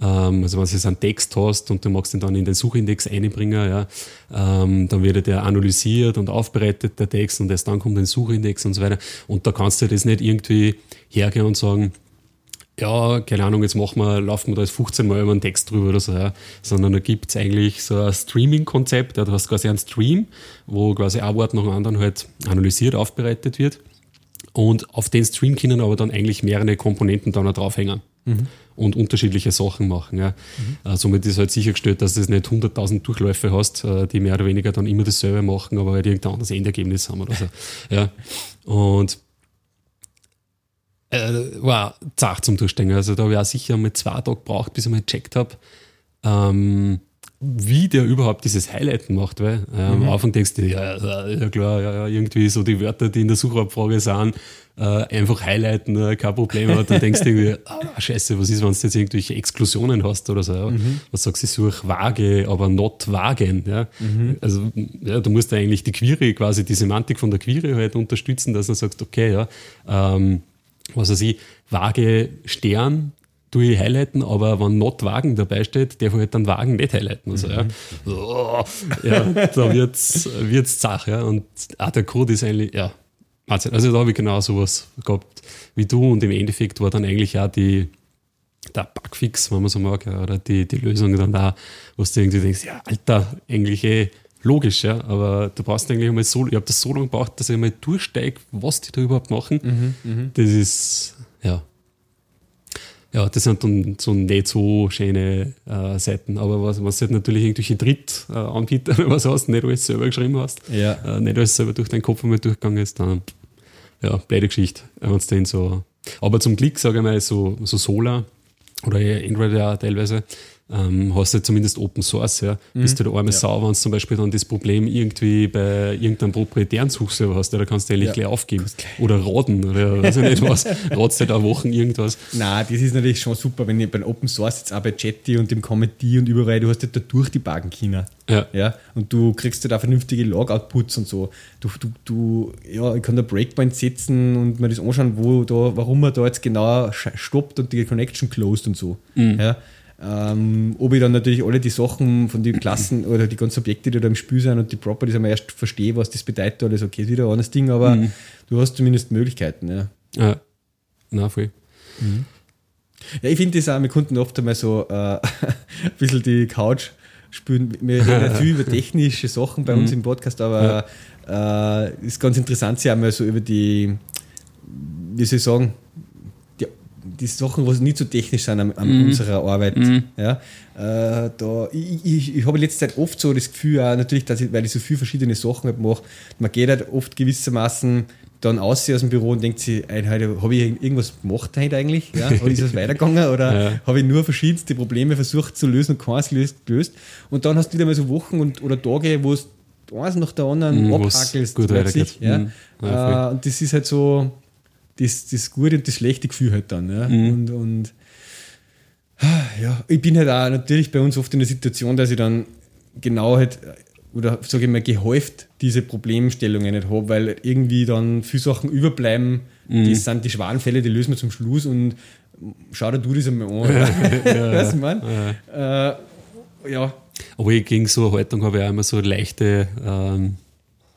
Ähm, also wenn du jetzt einen Text hast und du magst ihn dann in den Suchindex einbringen, ja, ähm, dann wird der analysiert und aufbereitet, der Text, und erst dann kommt ein Suchindex und so weiter. Und da kannst du das nicht irgendwie hergehen und sagen, ja, keine Ahnung, jetzt machen wir, laufen wir da jetzt 15 Mal über einen Text drüber oder so, ja. sondern da gibt es eigentlich so ein Streaming-Konzept, ja. du hast quasi einen Stream, wo quasi ein Wort nach dem anderen halt analysiert, aufbereitet wird und auf den Stream können aber dann eigentlich mehrere Komponenten dann auch draufhängen. Mhm. Und unterschiedliche Sachen machen. Ja. Mhm. Äh, somit ist halt sichergestellt, dass du nicht 100.000 Durchläufe hast, äh, die mehr oder weniger dann immer dasselbe machen, aber halt irgendein anderes Endergebnis haben oder so. ja. Und äh, war zart zum Durchsteigen. Also da habe ich auch sicher mal zwei Tage gebraucht, bis ich mal gecheckt habe, ähm, wie der überhaupt dieses Highlighten macht, weil äh, mhm. am Anfang denkst du, ja, ja klar, ja, ja, irgendwie so die Wörter, die in der Suchabfrage sind, äh, einfach highlighten, äh, kein Problem, aber dann denkst du irgendwie, ah, scheiße, was ist, wenn du jetzt irgendwelche Exklusionen hast oder so, ja? mhm. was sagst du, such vage, aber not wagen, ja, mhm. also ja, du musst eigentlich die Query, quasi die Semantik von der Query halt unterstützen, dass du sagst, okay, ja, ähm, was weiß ich, vage Stern, tue ich highlighten, aber wenn not Wagen dabei steht, darf ich halt dann Wagen nicht highlighten. Also, ja, oh, ja da wird es zach. Ja. Und auch der Code ist eigentlich, ja, Wahnsinn. Also da habe ich genau sowas gehabt wie du und im Endeffekt war dann eigentlich auch die, der Bugfix, wenn man so mag, oder die, die Lösung dann da, wo du irgendwie denkst, ja, Alter, eigentlich eh logisch, ja, aber du brauchst eigentlich einmal so, ich habe das so lange gebraucht, dass ich mal durchsteige, was die da überhaupt machen. Mhm, mh. Das ist, ja, ja, das sind dann so nicht so schöne äh, Seiten. Aber was, was halt natürlich irgendwelche Drittanbieter oder was hast, nicht alles selber geschrieben hast, ja. äh, nicht alles selber durch deinen Kopf einmal durchgegangen ist, dann ja, blöde Geschichte. Wenn den so. Aber zum Glück, sage ich mal, so, so Solar oder Android ja teilweise, ähm, hast du zumindest Open Source, ja. Mhm. Bist du der arme ja. Sau, wenn du zum Beispiel dann das Problem irgendwie bei irgendeinem proprietären Suchserver hast, ja, da kannst du eigentlich ja. gleich aufgeben. Gleich. Oder raten oder weiß ich nicht was. Ratst halt auch Wochen irgendwas. Nein, das ist natürlich schon super, wenn ich bei Open Source jetzt auch bei Chatty und dem Comedy und überall, du hast halt da durch die Bagen China. Ja. ja. Und du kriegst halt auch vernünftige Log-Outputs und so. Du, du, du, ja, ich kann da Breakpoint setzen und mir das anschauen, wo da, warum man da jetzt genau stoppt und die Connection closed und so. Mhm. Ja. Ähm, ob ich dann natürlich alle die Sachen von den Klassen oder die ganzen Objekte, die da im Spiel sind und die Properties einmal erst verstehe, was das bedeutet, alles okay, ist wieder ein anderes Ding, aber mhm. du hast zumindest Möglichkeiten. Ja, ja. na voll. Mhm. Ja, ich finde das auch, wir konnten oft einmal so äh, ein bisschen die Couch spielen. Wir reden viel über technische Sachen bei uns mhm. im Podcast, aber es ja. äh, ist ganz interessant, sie einmal so über die, wie soll ich sagen, die Sachen, was nicht so technisch sind an, an mm. unserer Arbeit. Mm. Ja, äh, da, ich, ich, ich habe letzte Zeit oft so das Gefühl, auch natürlich, dass ich, weil ich so viele verschiedene Sachen halt mache, man geht halt oft gewissermaßen dann aus aus dem Büro und denkt sich, habe ich irgendwas gemacht heute eigentlich? Ja? Oder ist es weitergegangen? Oder ja. habe ich nur verschiedenste Probleme versucht zu lösen und keins gelöst? Und dann hast du wieder mal so Wochen und, oder Tage, wo es eins nach der anderen mm, abhackelst. Gut plötzlich, ja? Mm. ja äh, und das ist halt so, das, das gute und das schlechte Gefühl halt dann. Ja? Mhm. Und, und ja, ich bin halt auch natürlich bei uns oft in der Situation, dass ich dann genau halt, oder sage ich mal, gehäuft diese Problemstellungen nicht habe, weil irgendwie dann viele Sachen überbleiben. Mhm. Das sind die Schwanenfälle, die lösen wir zum Schluss und schau dir du das einmal an. ja, weißt du, man? Ja. Äh, ja. Aber gegen so eine Haltung habe ich auch immer so leichte ähm,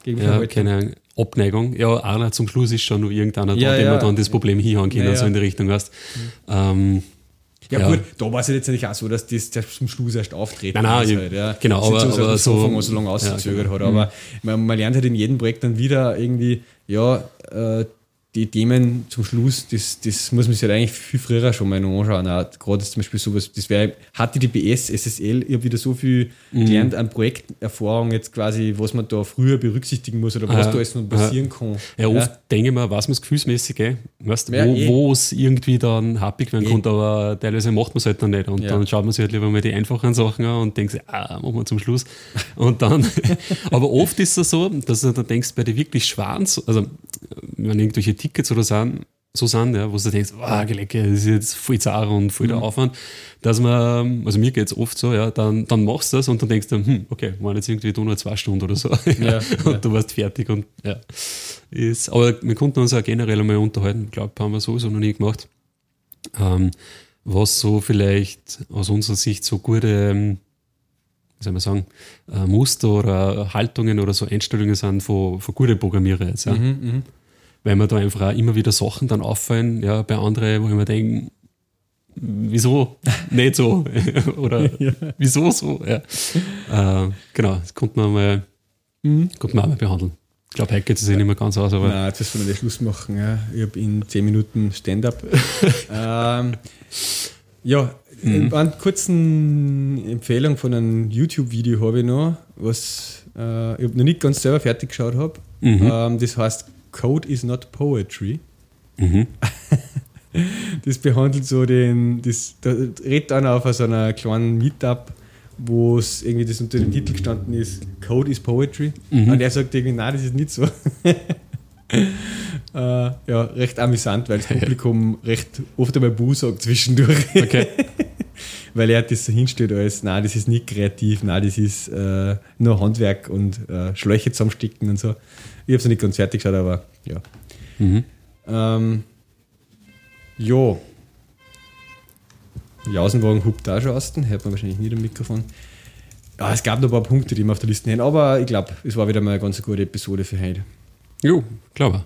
ja, keine Ahnung, Abneigung. Ja, einer zum Schluss ist schon noch irgendeiner ja, da, dem ja. dann das Problem hinhauen kann, ja, so in die Richtung hast. Mhm. Ähm, ja, ja, gut, da war es ja jetzt nicht auch so, dass das, zum Schluss erst auftreten Nein, nein, halt, ja. genau, aber, so, aber so, so lange ausgezögert ja, genau. hat. Aber mhm. man, man, lernt halt in jedem Projekt dann wieder irgendwie, ja, äh, die Themen zum Schluss, das, das muss man sich halt eigentlich viel früher schon mal anschauen. Auch gerade zum Beispiel sowas, das wäre HTTPS, SSL, ich habe wieder so viel mhm. gelernt an Projekterfahrung jetzt quasi, was man da früher berücksichtigen muss oder was ah, da alles noch passieren ah. kann. Ja, oft ja. denke ich mir, was man es gefühlsmäßig, eh? weißt, ja, wo es eh. irgendwie dann happig werden eh. kann, aber teilweise macht man es halt dann nicht und ja. dann schaut man sich halt lieber mal die einfachen Sachen an und denkt sich, ah, machen wir zum Schluss. Und dann, aber oft ist es so, dass du dann denkst, bei den wirklich schweren, also wenn irgendwelche Tickets oder so, so sind, ja, wo du denkst, wow, Gelecke, das ist jetzt voll zart und voll der mhm. Aufwand, dass man, also mir geht es oft so, ja, dann, dann machst du das und dann denkst du, hm, okay, waren jetzt irgendwie nur zwei Stunden oder so. Ja, und ja. du warst fertig und ja. Ist, aber wir konnten uns auch generell einmal unterhalten, ich glaube, haben wir sowieso noch nie gemacht. Ähm, was so vielleicht aus unserer Sicht so gute, ähm, wie soll man sagen, äh, Muster oder Haltungen oder so Einstellungen sind von, von guten Programmierer jetzt. Ja. Mhm, Weil mir da einfach auch immer wieder Sachen dann auffallen, ja, bei anderen, wo ich mir denke, wieso nicht so? oder wieso so? Ja. Äh, genau, das konnte man mal, konnte man auch mal behandeln. Ich glaube, heute geht es sich nicht mehr ganz aus, aber. Nein, jetzt müssen wir den Schluss machen. Ja. Ich habe in 10 Minuten Stand-up. ähm, ja, eine kurzen Empfehlung von einem YouTube-Video habe ich noch, was äh, ich noch nicht ganz selber fertig geschaut habe. Ähm, das heißt Code is not Poetry. Mhm. Das behandelt so den, das, da redet einer auf so einer kleinen Meetup, wo es irgendwie das unter dem Titel gestanden ist, Code is Poetry. Und er sagt irgendwie, nein, das ist nicht so. äh, ja, recht amüsant, weil das Publikum recht oft einmal Bu sagt zwischendurch. Okay. Weil er das so hinstellt als, nein, das ist nicht kreativ, nein, das ist äh, nur Handwerk und äh, Schläuche zusammensticken und so. Ich habe es nicht ganz fertig geschaut, aber ja. Mhm. Ähm, ja. Jausenwagen hupt auch schon aus, hört man wahrscheinlich nicht im Mikrofon. Ja, es gab noch ein paar Punkte, die wir auf der Liste haben, aber ich glaube, es war wieder mal eine ganz gute Episode für heute. Jo, glaube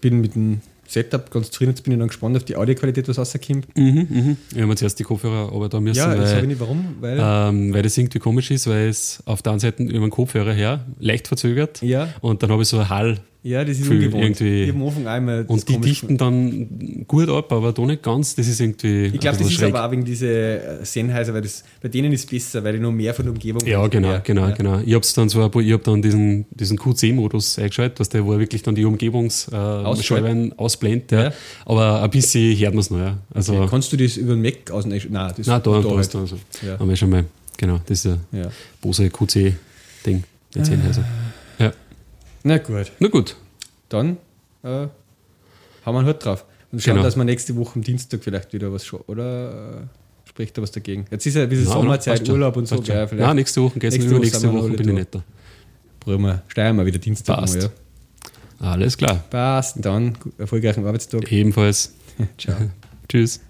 Bin mit dem Setup ganz zufrieden, jetzt bin ich dann gespannt auf die Audioqualität, was rauskommt. mhm, mhm. Ich habe mir zuerst die Kopfhörer aber da müssen, Ja, das habe ich nicht warum, weil. ähm, weil das irgendwie komisch ist, weil es auf der einen Seite über den Kopfhörer her leicht verzögert Ja. und dann habe ich so ein Hall ja, das ist Gefühl ungewohnt. irgendwie- einmal und die dichten dann gut ab, aber da nicht ganz. Das ist irgendwie. Ich glaube, das bisschen ist aber auch wegen dieser Sennheiser, weil das, bei denen ist es besser, weil die noch mehr von der Umgebung Ja, genau, Ja, genau, ja. genau. Ich habe dann paar, ich habe dann diesen, diesen QC-Modus eingeschaltet, dass der, wo er wirklich dann die Ausschaltet. Umgebungsscheiben ausblendet. Ja. Ja. Aber ein bisschen hört man es noch, ja. Also, Okay. Kannst du das über den Mac aus Nein, das nein, da, da, halt. ist dann so. Ja. Haben wir schon mal, genau, das ist ein Ja. Bose QC-Ding. Jetzt also. Ja. Na gut, Na gut. dann äh, haben wir einen Hut drauf. Und schauen, Genau. dass wir nächste Woche am Dienstag vielleicht wieder was schauen. Oder äh, spricht da was dagegen? Jetzt ist ja ein bisschen Nein, Sommerzeit, schon, Urlaub und so. schon. Vielleicht Nein, nächste Woche geht's nächste Woche nächste Woche bin ich nicht da. probieren wir, steuern wir wieder Dienstag. Passt. Mal, ja. Alles klar. Passt, dann erfolgreichen Arbeitstag. Ebenfalls. Ciao. Tschüss.